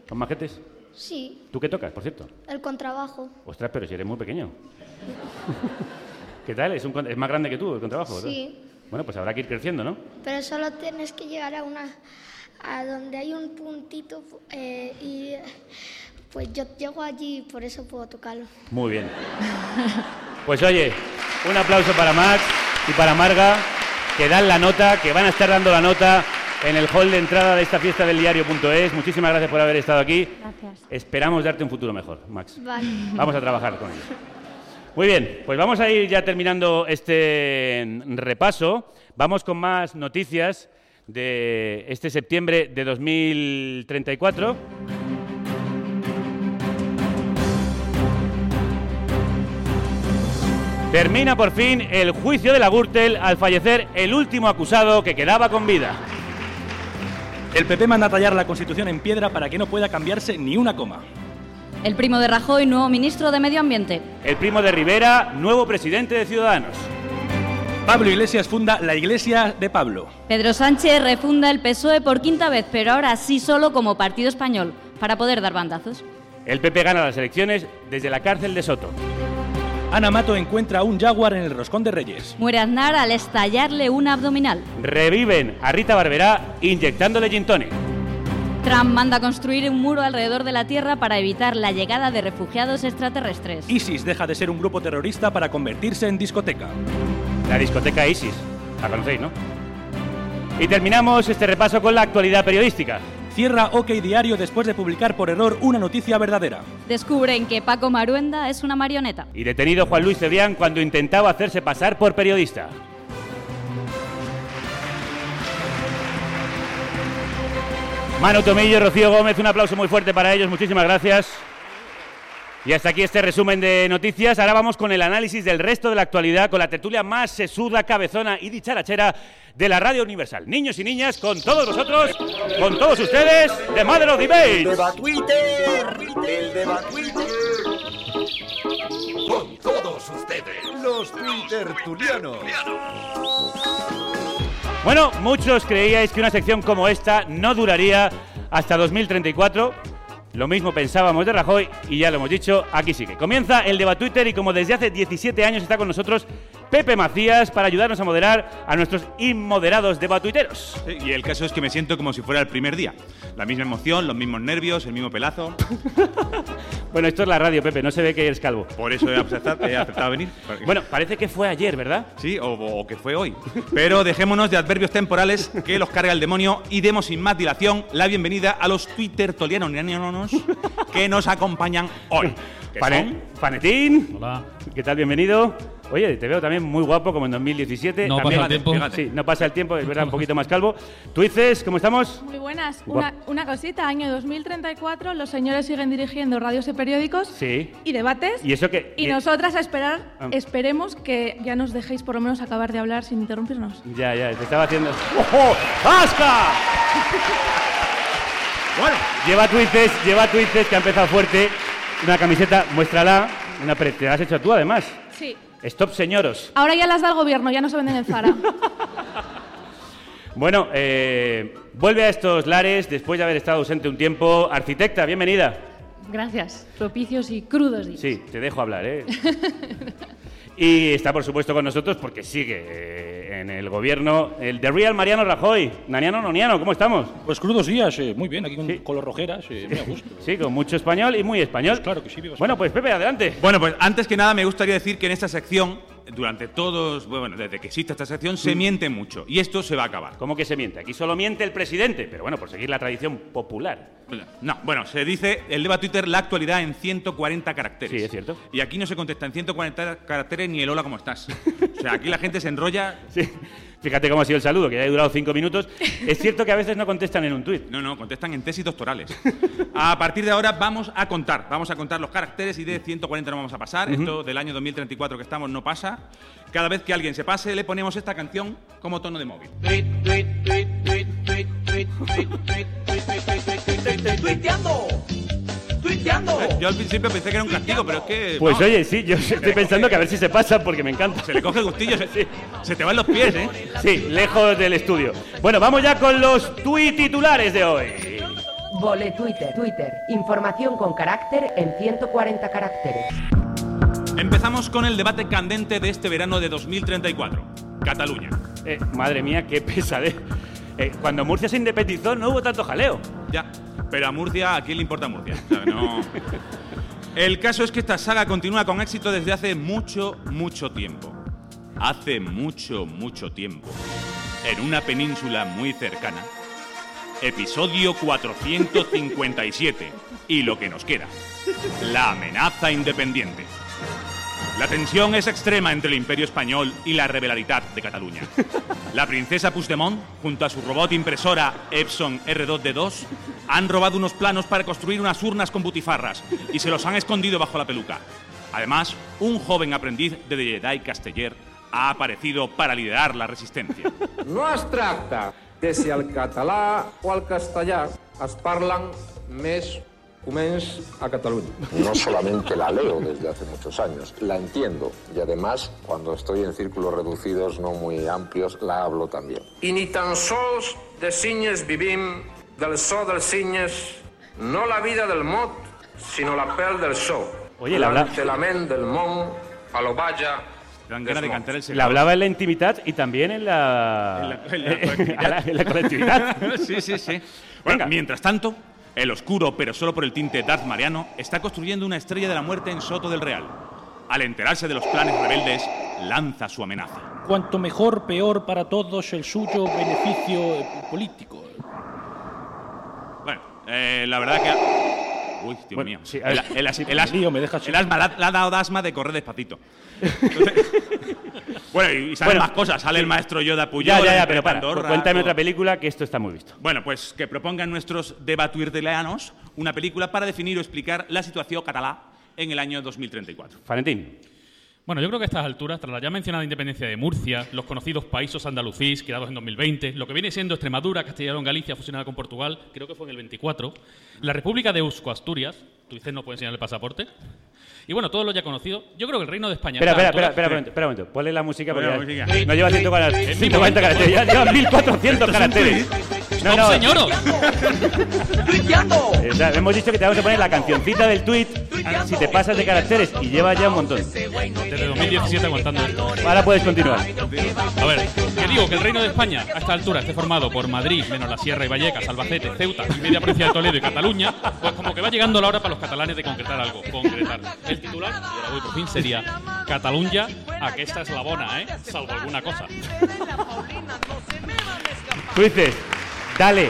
¿Son majetes? Sí, ¿Tú qué tocas, por cierto? el contrabajo. Ostras, pero si eres muy pequeño. ¿Qué tal? Es, un con- es más grande que tú el contrabajo. Sí. Bueno, pues habrá que ir creciendo, ¿no? Pero solo tienes que llegar a una a donde hay un puntito eh, y pues yo llego allí y por eso puedo tocarlo. Muy bien. Pues oye, un aplauso para Max y para Marga, que dan la nota, que van a estar dando la nota en el hall de entrada de esta fiesta del diario.es. Muchísimas gracias por haber estado aquí. Gracias. Esperamos darte un futuro mejor, Max. Vale. Vamos a trabajar con ello. Muy bien, pues vamos a ir ya terminando este repaso. Vamos con más noticias de este septiembre de 2034. Termina por fin el juicio de la Gürtel al fallecer el último acusado que quedaba con vida. El PP manda tallar la Constitución en piedra para que no pueda cambiarse ni una coma. El primo de Rajoy, nuevo ministro de Medio Ambiente. El primo de Rivera, nuevo presidente de Ciudadanos. Pablo Iglesias funda la Iglesia de Pablo. Pedro Sánchez refunda el PSOE por quinta vez, pero ahora sí solo como partido español, para poder dar bandazos. El PP gana las elecciones desde la cárcel de Soto. Ana Mato encuentra un jaguar en el roscón de Reyes. Muere Aznar al estallarle una abdominal. Reviven a Rita Barberá inyectándole gin tonic. Trump manda construir un muro alrededor de la Tierra para evitar la llegada de refugiados extraterrestres. ISIS deja de ser un grupo terrorista para convertirse en discoteca. La discoteca ISIS. La conocéis, ¿no? Y terminamos este repaso con la actualidad periodística. Cierra OK Diario después de publicar por error una noticia verdadera. Descubren que Paco Maruenda es una marioneta. Y detenido Juan Luis Cebrián cuando intentaba hacerse pasar por periodista. Manu Tomillo, Rocío Gómez, un aplauso muy fuerte para ellos, muchísimas gracias. Y hasta aquí este resumen de noticias. Ahora vamos con el análisis del resto de la actualidad, con la tertulia más sesuda, cabezona y dicharachera de la Radio Universal. Niños y niñas, con todos vosotros, con todos ustedes, de Mother of Debate. Twitter, el Deba Twitter. Con todos ustedes, los Twittertulianos. Bueno, muchos creíais que una sección como esta no duraría hasta 2034. Lo mismo pensábamos de Rajoy y ya lo hemos dicho, aquí sigue. Comienza el debate Twitter y como desde hace 17 años está con nosotros Pepe Macías para ayudarnos a moderar a nuestros inmoderados debatuiteros. Sí, y el caso es que me siento como si fuera el primer día. La misma emoción, los mismos nervios, el mismo pelazo. Bueno, esto es la radio, Pepe, no se ve que eres calvo. Por eso he aceptado, he aceptado venir. Bueno, parece que fue ayer, ¿verdad? Sí, o, o que fue hoy. Pero dejémonos de adverbios temporales que los carga el demonio y demos sin más dilación la bienvenida a los Twitter tolianos que nos acompañan hoy. que Pane- Panetín. Hola. ¿Qué tal? Bienvenido. Oye, te veo también muy guapo como en 2017. No También- pasa el tiempo. fíjate, Sí, no pasa el tiempo, es verdad, un poquito más calvo. Tuices, ¿cómo estamos? Muy buenas. Una, una cosita, año 2034, los señores siguen dirigiendo radios y periódicos Sí. y debates. ¿Y eso qué? Y y- nosotras a esperar, Ah. esperemos que ya nos dejéis por lo menos acabar de hablar sin interrumpirnos. Ya, ya, te estaba haciendo. ¡Ojo! ¡Asca! Bueno, lleva tuices, lleva tuices que ha empezado fuerte. Una camiseta, muéstrala. Una pre- te la has hecho tú además. Sí. Stop, señoros. Ahora ya las da el gobierno, ya no se venden en Zara. Bueno, eh, vuelve a estos lares después de haber estado ausente un tiempo. Arquitecta, bienvenida. Gracias. Propicios y crudos días. Sí, te dejo hablar, ¿eh? Y está, por supuesto, con nosotros porque sigue eh, en el gobierno el de Real Mariano Rajoy. Naniano Noniano, ¿cómo estamos? Pues crudos días, eh, muy bien, aquí con, con los rojeras, eh, muy a gusto. Sí, con mucho español y muy español. claro que sí, viva Bueno, pues Pepe, adelante. Bueno, pues antes que nada me gustaría decir que en esta sección, durante todos, bueno, desde que existe esta sección, se Mm. miente mucho. Y esto se va a acabar. ¿Cómo que se miente? Aquí solo miente el presidente, pero bueno, por seguir la tradición popular. No, bueno, se dice el debate Twitter la actualidad en 140 caracteres. Sí, es cierto. Y aquí no se contesta en 140 caracteres ni el hola, ¿cómo estás? O sea, aquí la gente se enrolla. Sí. Fíjate cómo ha sido el saludo, que ya ha durado cinco minutos. Es cierto que a veces no contestan en un tuit. No, no, contestan en tesis doctorales. A partir de ahora vamos a contar. Vamos a contar los caracteres y de 140 no vamos a pasar. Ujú. Esto del año 2034 que estamos no pasa. Cada vez que alguien se pase, le ponemos esta canción como tono de móvil. Tuiteando, Yo al principio pensé que era un castigo, pero es que. Pues oye, sí, yo estoy pensando que a ver si se pasa porque me encanta. Se le coge el gustillo, se, se te van los pies, ¿eh? Sí, lejos del estudio. Bueno, vamos ya con los tuit titulares de hoy. Vole Twitter, Twitter. Información con carácter en 140 caracteres. Empezamos con el debate candente de este verano de 2034. Cataluña. Eh, madre mía, qué pesadez. Eh, cuando Murcia se independizó no hubo tanto jaleo. Ya, pero a Murcia, ¿a quién le importa Murcia? No- El caso es que esta saga continúa con éxito desde hace mucho, mucho tiempo. Hace mucho, mucho tiempo. En una península muy cercana. Episodio 457. Y lo que nos queda. La amenaza independiente. La tensión es extrema entre el Imperio Español y la rebelaritat de Cataluña. La princesa Puigdemont, junto a su robot impresora Epson R2D2, han robado unos planos para construir unas urnas con butifarras y se los han escondido bajo la peluca. Además, un joven aprendiz de Jedi Casteller ha aparecido para liderar la resistencia. No es tracta de si català o el castellà es parlen o menys a Cataluña. No solamente la leo desde hace muchos años, la entiendo y además cuando estoy en círculos reducidos no muy amplios la hablo también. I ni tan sols de cinyes vivim, del so dels cinyes, no la vida del mot, sinó la pèl del so. Oye, la habla- L'entelament del món, a lo vaja, Dan ganas de cantar el Le hablaba en la intimidad y también en la, En la- en la colectividad. en la colectividad. sí, sí, sí. Bueno, mientras tanto, el oscuro, pero solo por el tinte Darth Mariano, está construyendo una estrella de la muerte en Soto del Real. Al enterarse de los planes rebeldes, lanza su amenaza. Cuanto mejor, peor para todos el suyo beneficio político. Bueno, eh, la verdad que. Uy, Dios mío. sí, el, me deja el asma, le ha- dado asma de correr despacito. Entonces- bueno, y salen Bueno, más cosas. Sale sí. el maestro Yoda Puyol. Ya, ya, pero para. Cuéntame todo. otra película que esto está muy visto. Bueno, pues que propongan nuestros debatuirtelianos una película para definir o explicar la situación catalá en el año 2034. Valentín. Bueno, yo creo que a estas alturas, tras la ya mencionada independencia de Murcia, los conocidos países andalucís creados en 2020, lo que viene siendo Extremadura, Castellón, Galicia fusionada con Portugal, creo que fue en el 24, la República de Eusko, Asturias, tú dices no puede enseñar el pasaporte, y bueno, todo lo ya conocido, yo creo que el Reino de España... Espera, espera, espera, espera, un momento, espera un momento. Ponle la música Ponle porque la música. no lleva 140, Es mi 140 momento. caracteres, ya lleva 1400 caracteres. ¡Stop, señoros! Eh, o sea, hemos dicho que te vamos a poner la cancioncita del tweet si te pasas de caracteres y lleva ya un montón. Desde 2017 aguantando esto. Ahora puedes continuar. A ver, que digo que el Reino de España a esta altura esté formado por Madrid, menos la Sierra y Vallecas, Albacete, Ceuta y media provincia de Toledo y Cataluña, pues como que va llegando la hora para los catalanes de concretar algo, concretar. El titular, y ahora voy por fin, sería Catalunya, aquesta es la bona, ¿eh? Salvo alguna cosa. Tú dices, dale,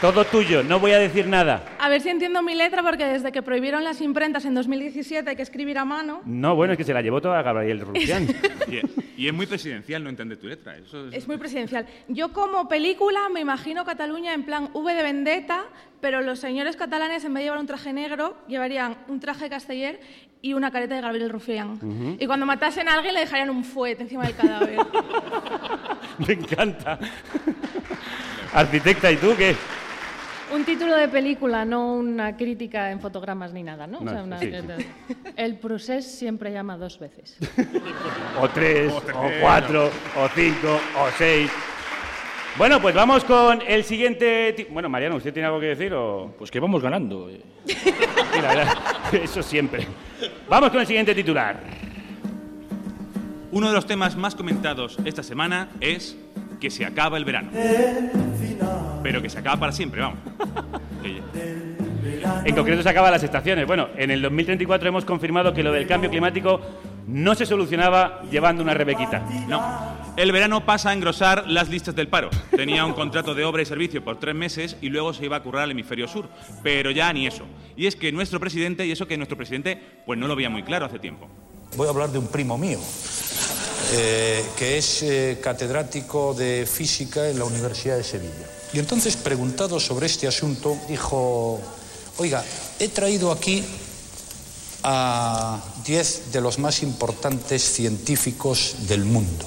todo tuyo, no voy a decir nada. A ver si entiendo mi letra, porque desde que prohibieron las imprentas en 2017 hay que escribir a mano. No, bueno, es que se la llevó toda Gabriel Rufián. Y, y es muy presidencial no entender tu letra. Eso es- Es muy presidencial. Yo como película me imagino Cataluña en plan V de Vendetta, pero los señores catalanes en vez de llevar un traje negro, llevarían un traje casteller y una careta de Gabriel Rufián. Y cuando matasen a alguien le dejarían un fuete encima del cadáver. Me encanta. Arquitecta, ¿y tú qué? Un título de película, no una crítica en fotogramas ni nada, ¿no? O sea, una- sí, El procés siempre llama dos veces. O tres, O cuatro, o cinco, o seis. Bueno, pues vamos con el siguiente. Bueno, Mariano, ¿usted tiene algo que decir o...? Pues que vamos ganando. Sí, la verdad, eso siempre. Vamos con el siguiente titular. Uno de los temas más comentados esta semana es que se acaba el verano. Pero que se acaba para siempre, vamos. En concreto se acaban las estaciones. Bueno, en el 2034 hemos confirmado que lo del cambio climático no se solucionaba llevando una rebequita. No. El verano pasa a engrosar las listas del paro. Tenía un contrato de obra y servicio por tres meses y luego se iba a currar al hemisferio sur. Pero ya ni eso. Y es que nuestro presidente, y eso que nuestro presidente pues no lo veía muy claro hace tiempo. Voy a hablar de un primo mío, eh, que es eh, catedrático de física en la Universidad de Sevilla. Y entonces, preguntado sobre este asunto, dijo, oiga, he traído aquí a 10 de los más importantes científicos del mundo.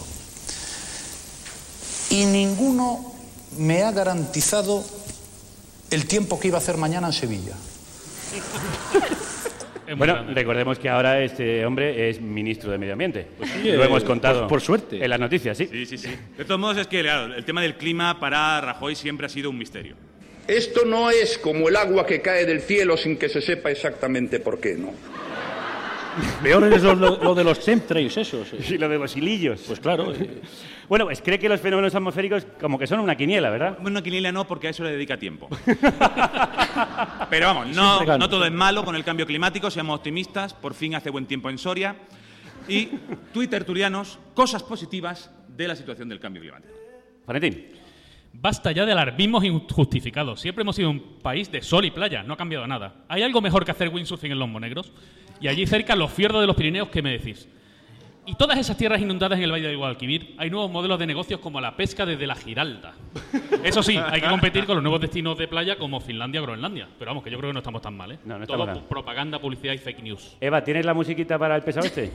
Y ninguno me ha garantizado el tiempo que iba a hacer mañana en Sevilla. Bueno, grande. recordemos que ahora este hombre es ministro de Medio Ambiente. sí, Lo eh, hemos contado por- por suerte. en las noticias, sí. Sí, sí, sí. De todos modos, es que claro, el tema del clima para Rajoy siempre ha sido un misterio. Esto no es como el agua que cae del cielo sin que se sepa exactamente por qué, ¿no? Peor es lo, lo- lo de los chemtrails, esos. Y lo de los hilillos. Pues claro. eh, Bueno, pues cree que los fenómenos atmosféricos como que son una quiniela, ¿verdad? Una quiniela no, porque a eso le dedica tiempo. Pero vamos, no, no todo es malo con el cambio climático, seamos optimistas, por fin hace buen tiempo en Soria. Y Twitter turianos, cosas positivas de la situación del cambio climático. Valentín. Basta ya de alarmismos injustificados. Siempre hemos sido un país de sol y playa, no ha cambiado nada. ¿Hay algo mejor que hacer windsurfing en los Monegros? Y allí cerca, los fiordos de los Pirineos, ¿qué me decís? Y todas esas tierras inundadas en el Valle del Guadalquivir, hay nuevos modelos de negocios como la pesca desde la Giralda. Eso sí, hay que competir con los nuevos destinos de playa como Finlandia o Groenlandia. Pero vamos, que yo creo que no estamos tan mal, ¿eh? No, no Todo estamos mal. propaganda, publicidad y fake news. Eva, ¿tienes la musiquita para el pesado este?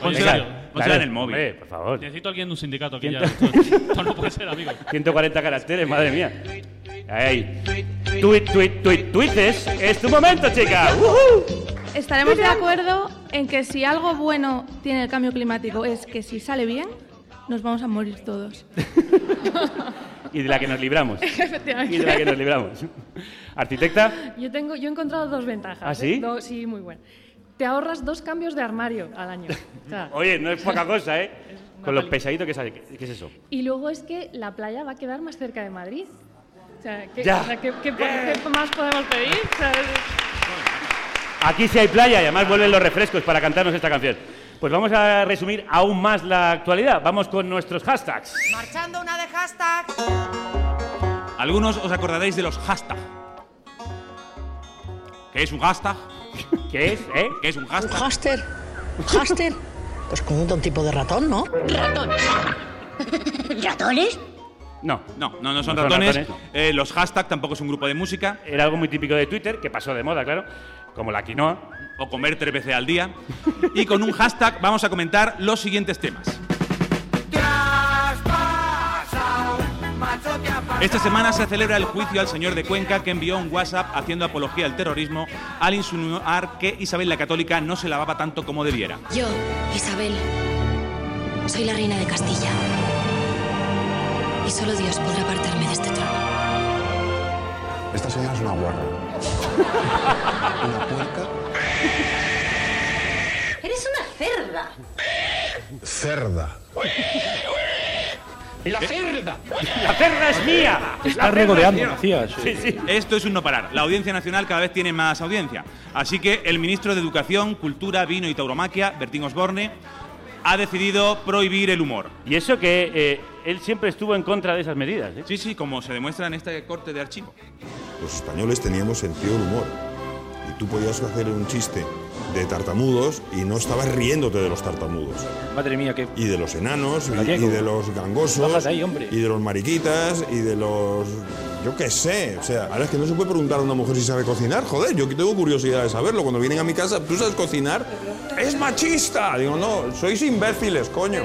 Pónsela- Venga, pónsela en el móvil. hombre, por favor. Necesito a alguien de un sindicato aquí ya. Esto, esto no puede ser, amigo. 140 caracteres, madre mía. Ahí. Tweet, tweet, tweet, tweets. Es tu momento, chica. ¡Uhú! Estaremos de acuerdo en que si algo bueno tiene el cambio climático es que si sale bien, nos vamos a morir todos. Y de la que nos libramos. Efectivamente. Y de la que nos libramos. Arquitecta, Yo, tengo, yo he encontrado dos ventajas. ¿Ah, ¿eh? sí? Do- sí, muy bueno. Te ahorras dos cambios de armario al año. O sea, oye, no es poca cosa, ¿eh? Con lo peli- pesadito que sale. ¿Qué, es eso? Y luego es que la playa va a quedar más cerca de Madrid. O sea, ¿qué, Ya. o sea, ¿qué- qué qué más podemos pedir? O sea, Aquí sí hay playa y además vuelven los refrescos para cantarnos esta canción. Pues vamos a resumir aún más la actualidad. Vamos con nuestros hashtags. Marchando una de hashtag. Algunos os acordaréis de los hashtags. ¿Qué es un hashtag? ¿Qué es, eh? ¿Qué es un Un hashtag? ¿Un háster? Pues como un tipo de ratón, ¿no? Ratón. ¿Ratones? No. No, no, no son No son ratones. ratones, Eh, los hashtags tampoco es un grupo de música. Era algo muy típico de Twitter, que pasó de moda, claro. Como la quinoa. O comer tres veces al día. Y con un hashtag vamos a comentar los siguientes temas. Esta semana se celebra el juicio al señor de Cuenca que envió un WhatsApp haciendo apología al terrorismo al insinuar que Isabel la Católica no se lavaba tanto como debiera. Yo, Isabel, soy la reina de Castilla. Y solo Dios podrá apartarme de este trono. Esta señora es una guarra. Una puerca Eres una cerda. cerda. La cerda. ¡La cerda es mía! Está regodeando. Sí, sí. Esto es un no parar. La Audiencia Nacional cada vez tiene más audiencia. Así que el ministro de Educación, Cultura, Vino y Tauromaquia, Bertín Osborne, ha decidido prohibir el humor. Y eso que eh, él siempre estuvo en contra de esas medidas. ¿eh? Sí, sí, como se demuestra en este corte de archivo. Los españoles teníamos sentido del humor. Y tú podías hacer un chiste de tartamudos y no estabas riéndote de los tartamudos. Madre mía, qué. Y de los enanos, y, de los gangosos, Bájate ahí, hombre. y de los mariquitas, y de los... Yo qué sé. O sea, ahora es que no se puede preguntar a una mujer si sabe cocinar. Joder, yo que tengo curiosidad de saberlo. Cuando vienen a mi casa, ¿tú sabes cocinar? ¡Es machista! Digo, no, sois imbéciles, coño.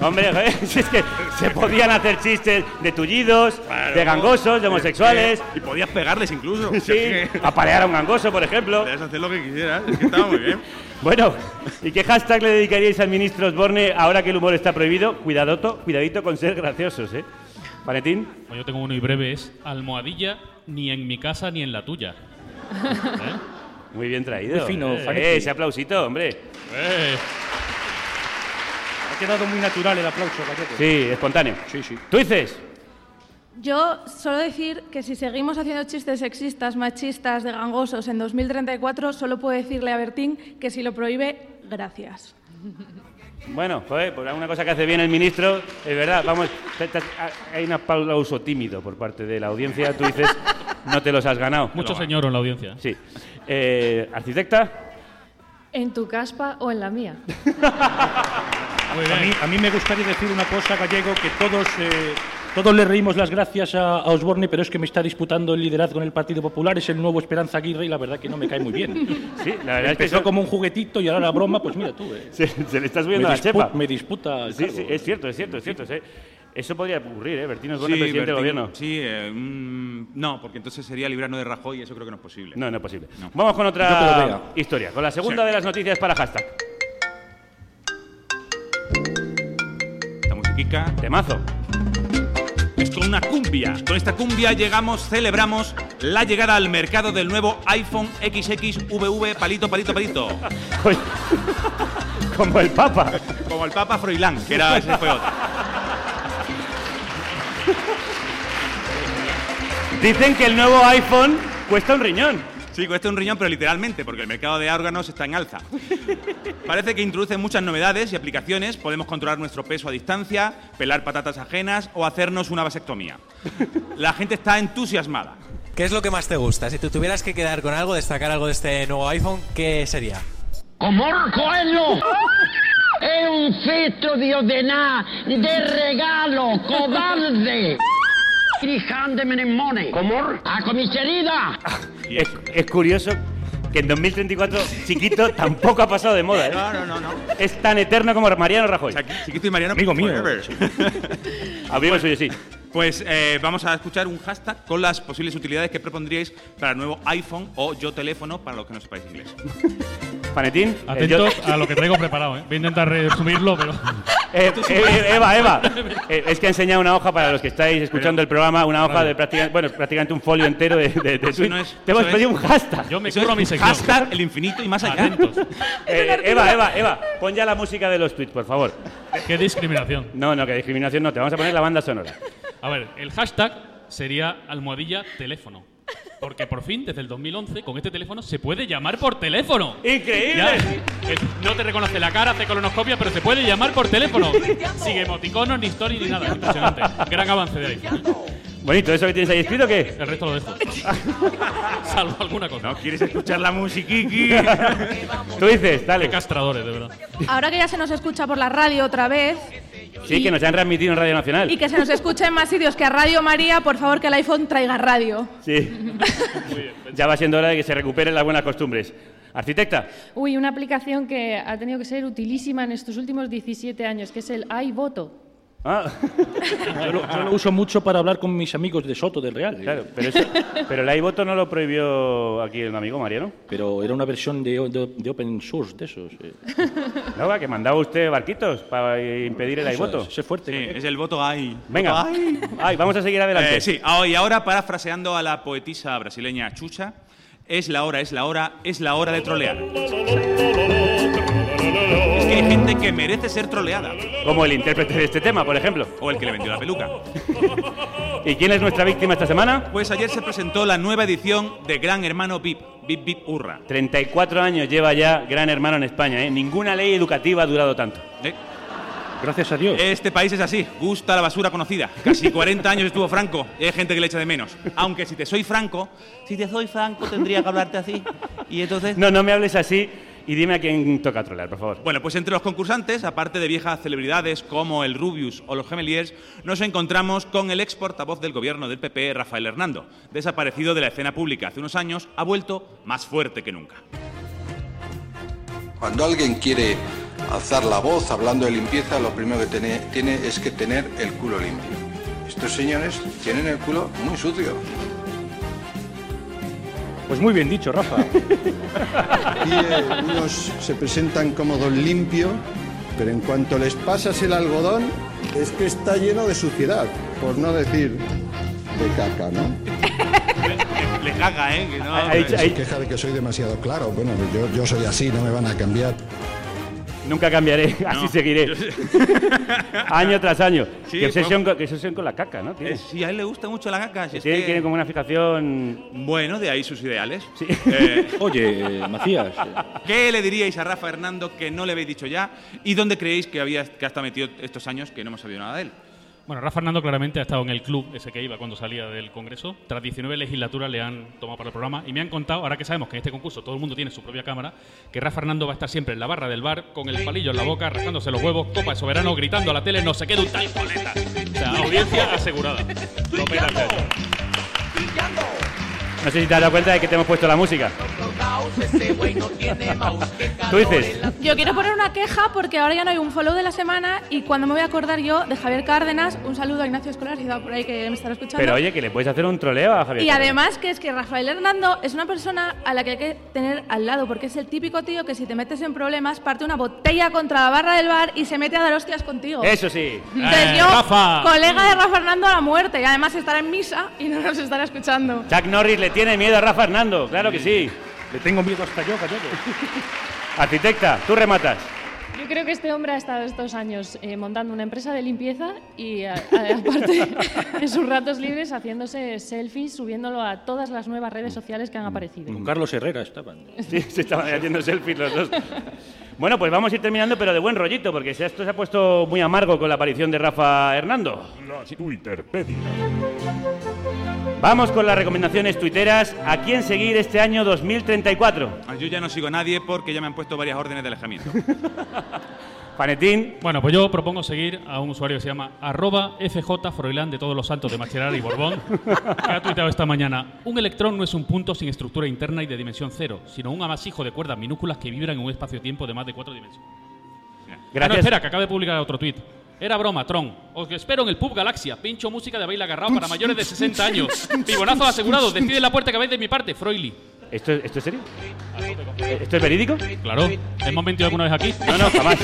Hombre, si es que se podían hacer chistes de tullidos, de gangosos, de homosexuales. Y podías pegarles incluso. Sí, apalear a un gangoso, por ejemplo. Podías hacer lo que quisieras. Es que estaba muy bien. Bueno, ¿y qué hashtag le dedicaríais al ministro Osborne ahora que el humor está prohibido? Cuidadoto, cuidadito con ser graciosos, ¿eh? Valentín. Pues yo tengo uno y breve, es almohadilla ni en mi casa ni en la tuya. ¿Eh? Muy bien traído. Muy fino, eh, ese aplausito, hombre. Eh. Ha quedado muy natural el aplauso, Gallego. Sí, espontáneo. Sí, sí. ¿Tú dices? Yo solo decir que si seguimos haciendo chistes sexistas, machistas, de gangosos en 2034, solo puedo decirle a Bertín que si lo prohíbe, gracias. Bueno, joder, por alguna cosa que hace bien el ministro, es verdad, vamos, hay un aplauso tímido por parte de la audiencia, tú dices, no te los has ganado. Mucho señor en la audiencia. Sí. Eh, ¿Arquitecta? ¿En tu caspa o en la mía? A mí, a mí me gustaría decir una cosa, Gallego, que todos, eh, todos le reímos las gracias a, a Osborne, pero es que me está disputando el liderazgo en el Partido Popular, es el nuevo Esperanza Aguirre y la verdad que no me cae muy bien. Sí, la verdad es que Empezó como un juguetito y ahora la broma, pues mira tú. eh. Se, se le está subiendo la chepa. Me disputa Sí, cargo. sí, es cierto, es cierto, es cierto. sí. Eso podría ocurrir, ¿eh? Bertín Osborne, Sí, presidente del Bertín- gobierno. Sí, eh, mm, no, porque entonces sería librarnos de Rajoy y eso creo que no es posible. No, no es posible. Vamos con otra historia, con la segunda Sí. de las noticias para hashtag. Musiquica. Temazo. Es con una cumbia. Con esta cumbia llegamos, celebramos la llegada al mercado del nuevo iPhone XXVV palito, palito, palito. Como el Papa. Como el Papa Froilán, que era ese fue otro. Dicen que el nuevo iPhone cuesta un riñón. Sí, cuesta un riñón, pero literalmente, porque el mercado de órganos está en alza. Parece que introduce muchas novedades y aplicaciones. Podemos controlar nuestro peso a distancia, pelar patatas ajenas o hacernos una vasectomía. La gente está entusiasmada. ¿Qué es lo que más te gusta? Si tú tuvieras que quedar con algo, destacar algo de este nuevo iPhone, ¿qué sería? Comor Coelho è un fetto di ordenà, de regalo, cobarde. Comor, a comisaría. Es, es curioso que en 2034 Chiquito tampoco ha pasado de moda. ¿eh? No, no, no, no. Es tan eterno como Mariano Rajoy. Chiquito y Mariano. Amigo mío. forever. Amigo suyo, sí. Pues eh, vamos a escuchar un hashtag con las posibles utilidades que propondríais para el nuevo iPhone o yo teléfono para los que no sepáis inglés. Panetín. Atentos a lo que traigo preparado, ¿eh? Voy a intentar resumirlo, pero. Eh, eh, Eva, Eva, eh, es que ha enseñado una hoja para los que estáis escuchando el programa, una hoja Vale. de prácticamente, bueno, prácticamente un folio entero de, de, de no es- Te hemos pedido es- un hashtag. Yo me es mi sección. Hashtag el infinito y más allá. Atentos. Eh, Eva, Eva, Eva, pon ya la música de los tweets, por favor. Qué discriminación. No, no, que discriminación no, te vamos a poner la banda sonora. A ver, el hashtag sería almohadilla teléfono. Porque por fin, desde el 2011, con este teléfono se puede llamar por teléfono. ¡Increíble! Ya, no te reconoce la cara, hace colonoscopia, pero se puede llamar por teléfono. Sin emoticonos, ni story, ni nada. Impresionante. Gran avance de iPhone. Bonito, ¿eso que tienes ahí escrito o qué? El resto lo dejo. Salvo alguna cosa. ¿No quieres escuchar la musiquiqui? Tú dices, dale. Qué castradores, de verdad. Ahora que ya se nos escucha por la radio otra vez Sí, que nos han readmitido en Radio Nacional. y que se nos escucha en más sitios que a Radio María, por favor que el iPhone traiga radio. Sí. ya va siendo hora de que se recuperen las buenas costumbres. Arquitecta, Uy, una aplicación que ha tenido que ser utilísima en estos últimos 17 años, que es el iVoto. Ah. Yo lo, yo lo uso mucho para hablar con mis amigos de Soto del Real. Claro, pero, eso- pero el iVoto no lo prohibió aquí el amigo Mariano. Pero era una versión de, de- de open source de esos. eh. No, va, que mandaba usted barquitos para impedir el Eso iVoto. es, ese fuerte. Sí, es el voto ahí. Venga, Voto ay. ay, vamos a seguir adelante. Eh, sí, ah, y ahora parafraseando a la poetisa brasileña Chucha, es la hora, es la hora, es la hora de trolear. Es que hay gente que merece ser troleada. Como el intérprete de este tema, por ejemplo. O el que le vendió la peluca. ¿Y quién es nuestra víctima esta semana? Pues ayer se presentó la nueva edición de Gran Hermano VIP, VIP VIP Urra. 34 años lleva ya Gran Hermano en España, ¿eh? Ninguna ley educativa ha durado tanto. Eh, Gracias a Dios. Este país es así, gusta la basura conocida. Casi 40 años estuvo Franco y hay gente que le echa de menos. Aunque si te soy franco, si te soy franco tendría que hablarte así. Y entonces... No, no me hables así y dime a quién toca trolear, por favor. Bueno, pues entre los concursantes, aparte de viejas celebridades como el Rubius o los Gemeliers, nos encontramos con el ex portavoz del gobierno del PP, Rafael Hernando. Desaparecido de la escena pública hace unos años, ha vuelto más fuerte que nunca. Cuando alguien quiere alzar la voz hablando de limpieza, lo primero que tiene, tiene es que tener el culo limpio. Estos señores tienen el culo muy sucio. Pues muy bien dicho, Rafa. Aquí eh, unos se presentan como don limpio, pero en cuanto les pasas el algodón, es que está lleno de suciedad, por no decir de caca, ¿no? Le caga, ¿eh? Que no- Hay- Se queja de que soy demasiado claro. Bueno, yo, yo soy así, no me van a cambiar. Nunca cambiaré, así No. seguiré. año tras año. Sí, qué, obsesión pues- con, qué obsesión con la caca, ¿no? Eh, sí, a él le gusta mucho la caca. si tiene, que- tiene como una fijación... Bueno, de ahí sus ideales. Eh, Oye, Macías. ¿Qué le diríais a Rafa Hernando que no le habéis dicho ya? ¿Y dónde creéis que había que hasta metido estos años que no hemos sabido nada de él? Bueno, Rafa Fernando claramente ha estado en el club ese que iba cuando salía del Congreso. Tras 19 legislaturas le han tomado para el programa y me han contado, ahora que sabemos que en este concurso todo el mundo tiene su propia cámara, que Rafa Fernando va a estar siempre en la barra del bar con el palillo en la boca, rascándose los huevos, copa de soberano, gritando a la tele, no se quede un tal coleta. O sea, audiencia asegurada. Año. No sé si te has dado cuenta de que te hemos puesto la música. Tú dices, Yo quiero poner una queja porque ahora ya no hay un follow de la semana y cuando me voy a acordar yo de Javier Cárdenas, un saludo a Ignacio Escolar, si está por ahí que me estará escuchando. pero oye, que le puedes hacer un troleo a Javier. Y Cárdenas. además que es que Rafael Hernando es una persona a la que hay que tener al lado, porque es el típico tío que si te metes en problemas parte una botella contra la barra del bar y se mete a dar hostias contigo. Eso sí. Entonces Eh, yo, Rafa. colega de Rafa Hernando a la muerte, y además estará en misa y no nos estará escuchando. Chuck Norris le tiene miedo a Rafa Hernando, claro que sí. Le tengo miedo hasta yo, gallego. Arquitecta, tú rematas. Yo creo que este hombre ha estado estos años eh, montando una empresa de limpieza y a- a- aparte en sus ratos libres haciéndose selfies, subiéndolo a todas las nuevas redes sociales que han aparecido. Con Carlos Herrera estaban. Sí, se estaban haciendo selfies los dos. Bueno, pues vamos a ir terminando, pero de buen rollito, porque esto se ha puesto muy amargo con la aparición de Rafa Hernando. La Twitterpedia. Vamos con las recomendaciones tuiteras. ¿A quién seguir este año 2034? Ah, Yo ya no sigo a nadie porque ya me han puesto varias órdenes de alejamiento. Panetín. Bueno, pues yo propongo seguir a un usuario que se llama arroba FJ Froilán de todos los santos de Macherar y Borbón, que ha tuiteado esta mañana. Un electrón no es un punto sin estructura interna y de dimensión cero, sino un amasijo de cuerdas minúsculas que vibran en un espacio-tiempo de más de cuatro dimensiones. Gracias. Ah, no, espera, que acaba de publicar otro tuit. Era broma, Tron. Os espero en el pub Galaxia. Pincho música de baile agarrado para mayores de 60 años. Pibonazo asegurado. Decide la puerta que vais de mi parte, Froili. ¿Esto, ¿Esto es serio? ¿Esto es verídico? Claro. ¿Hemos mentido alguna vez aquí? No, no, jamás.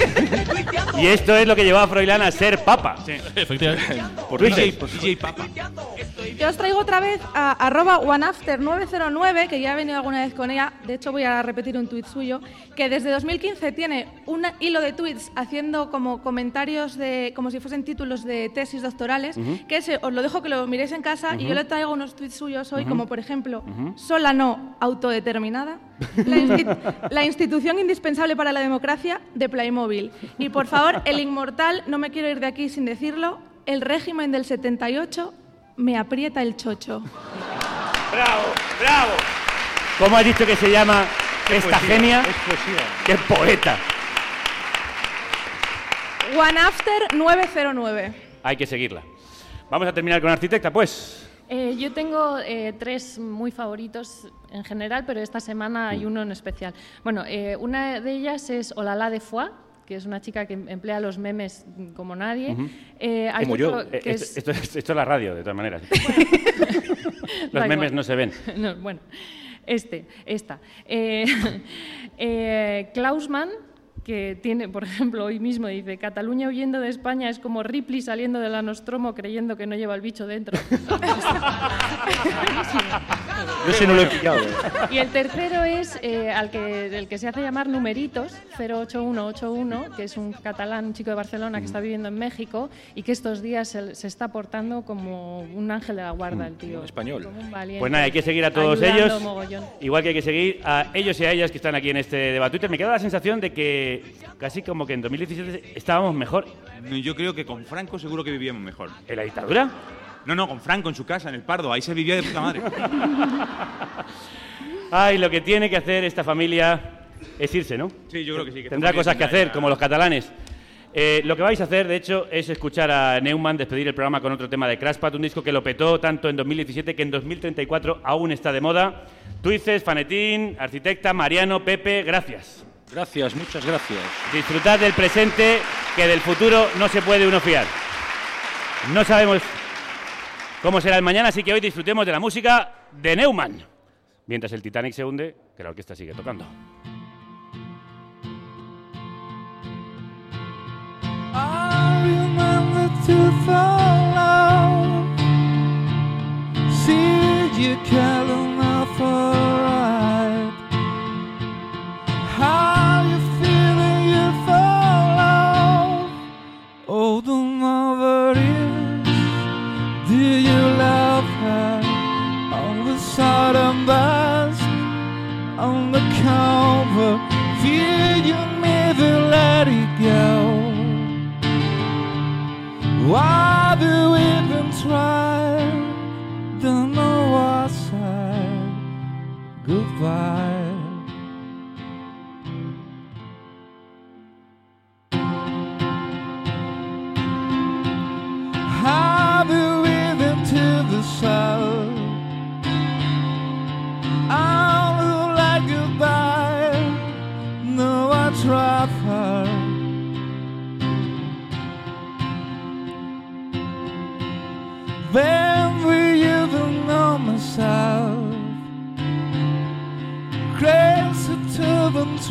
Y esto es lo que llevó a Froilán a ser papa. Sí, efectivamente. Por DJ, por DJ Papa. Yo os traigo otra vez a arroba oneafter909, que ya he venido alguna vez con ella, de hecho voy a repetir un tuit suyo, que desde 2015 tiene un hilo de tweets haciendo como comentarios de, como si fuesen títulos de tesis doctorales, que ese os lo dejo que lo miréis en casa y yo le traigo unos tweets suyos hoy, como por ejemplo, sola no, autodeterminada, la, insti- la institución indispensable para la democracia de Playmobil. Y por favor, el inmortal, no me quiero ir de aquí sin decirlo, el régimen del 78 me aprieta el chocho. ¡Bravo! ¡Bravo! ¿Cómo has dicho que se llama esta poesía, genia? es poesía. ¡Qué poeta! OneAfter 909. Hay que seguirla. Vamos a terminar con arquitecta, pues. Eh, yo tengo eh, tres muy favoritos en general, pero esta semana hay uno en especial. Bueno, eh, una de ellas es Olala de Foix, que es una chica que emplea los memes como nadie. Eh, hay Como yo. que es- esto, esto- esto es la radio, de todas maneras. Los memes igual. no se ven. No, bueno, este, esta. Eh, eh, Klausmann, que tiene, por ejemplo, hoy mismo dice, Cataluña huyendo de España es como Ripley saliendo de la Nostromo creyendo que no lleva el bicho dentro. Yo ese no lo he pillado. Y el tercero es eh, al que, el que se hace llamar Numeritos, 08181, que es un catalán, un chico de Barcelona que está viviendo en México y que estos días se, se está portando como un ángel de la guarda, el tío. español. Como un valiente, Pues nada, hay que seguir a todos ellos. mogollón. Igual que hay que seguir a ellos y a ellas que están aquí en este debate. Me queda la sensación de que casi como que en 2017 estábamos mejor. Yo creo que con Franco seguro que vivíamos mejor. ¿En la dictadura? No, no, con Franco en su casa, en el Pardo. Ahí se vivía de puta madre. Ay, lo que tiene que hacer esta familia es irse, ¿no? Sí, yo creo que sí. que Tendrá cosas que hacer, como los catalanes. Eh, lo que vais a hacer, de hecho, es escuchar a Neumann despedir el programa con otro tema de Crashpad, un disco que lo petó tanto en 2017 que en 2034 aún está de moda. Tuices, Fanetín, Arquitecta, Mariano, Pepe, gracias. Gracias, muchas gracias. Disfrutad del presente, que del futuro no se puede uno fiar. No sabemos cómo será el mañana, así que hoy disfrutemos de la música de Neumann. Mientras el Titanic se hunde, que la orquesta sigue tocando. I remember to follow. See you calling out for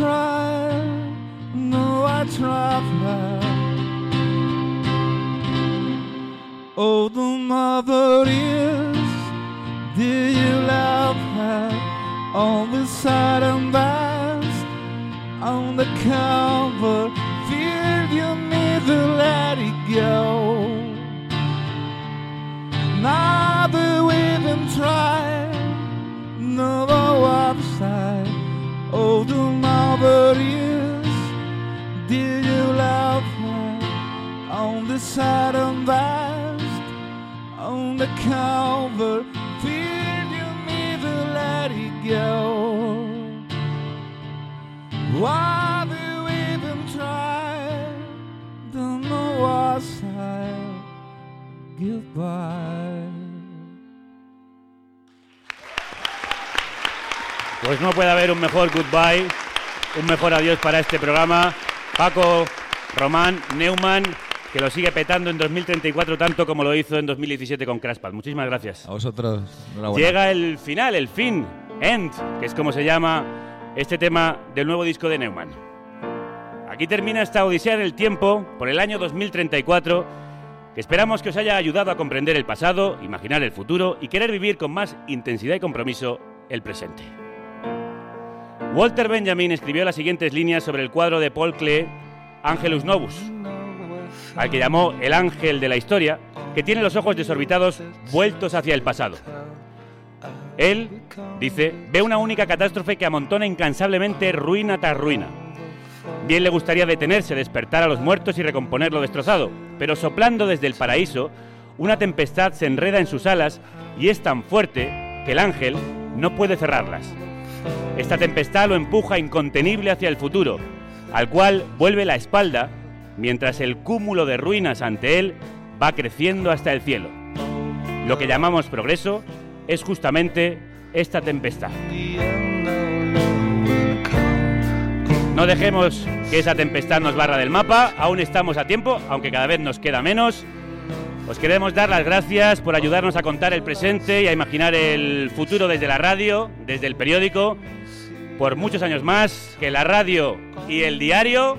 try. No, I travel. Oh, the mother is, do you love her? On the side and vast, on the cover, feel you to let it go. Now we've been trying, the and vast, on the cover, feel you need to let it go. Why do we even try? Don't know what side. Goodbye. Pues no puede haber un mejor goodbye, un mejor adiós para este programa. Paco, Román, Neumann, que lo sigue petando en 2034 tanto como lo hizo en 2017 con Crashpad. Muchísimas gracias. A vosotros. Llega el final, el fin, End, que es como se llama este tema del nuevo disco de Neumann. Aquí termina esta odisea en el tiempo por el año 2034, que esperamos que os haya ayudado a comprender el pasado, imaginar el futuro y querer vivir con más intensidad y compromiso el presente. Walter Benjamin escribió las siguientes líneas sobre el cuadro de Paul Klee, Angelus Novus, al que llamó el ángel de la historia, que tiene los ojos desorbitados vueltos hacia el pasado. Él, dice, ve una única catástrofe que amontona incansablemente ruina tras ruina. Bien le gustaría detenerse, despertar a los muertos y recomponer lo destrozado, pero soplando desde el paraíso, una tempestad se enreda en sus alas y es tan fuerte que el ángel no puede cerrarlas. Esta tempestad lo empuja incontenible hacia el futuro, al cual vuelve la espalda, mientras el cúmulo de ruinas ante él va creciendo hasta el cielo. Lo que llamamos progreso es justamente esta tempestad. No dejemos que esa tempestad nos barra del mapa, aún estamos a tiempo, aunque cada vez nos queda menos. Os queremos dar las gracias por ayudarnos a contar el presente y a imaginar el futuro desde la radio, desde el periódico, por muchos años más, que la radio y el diario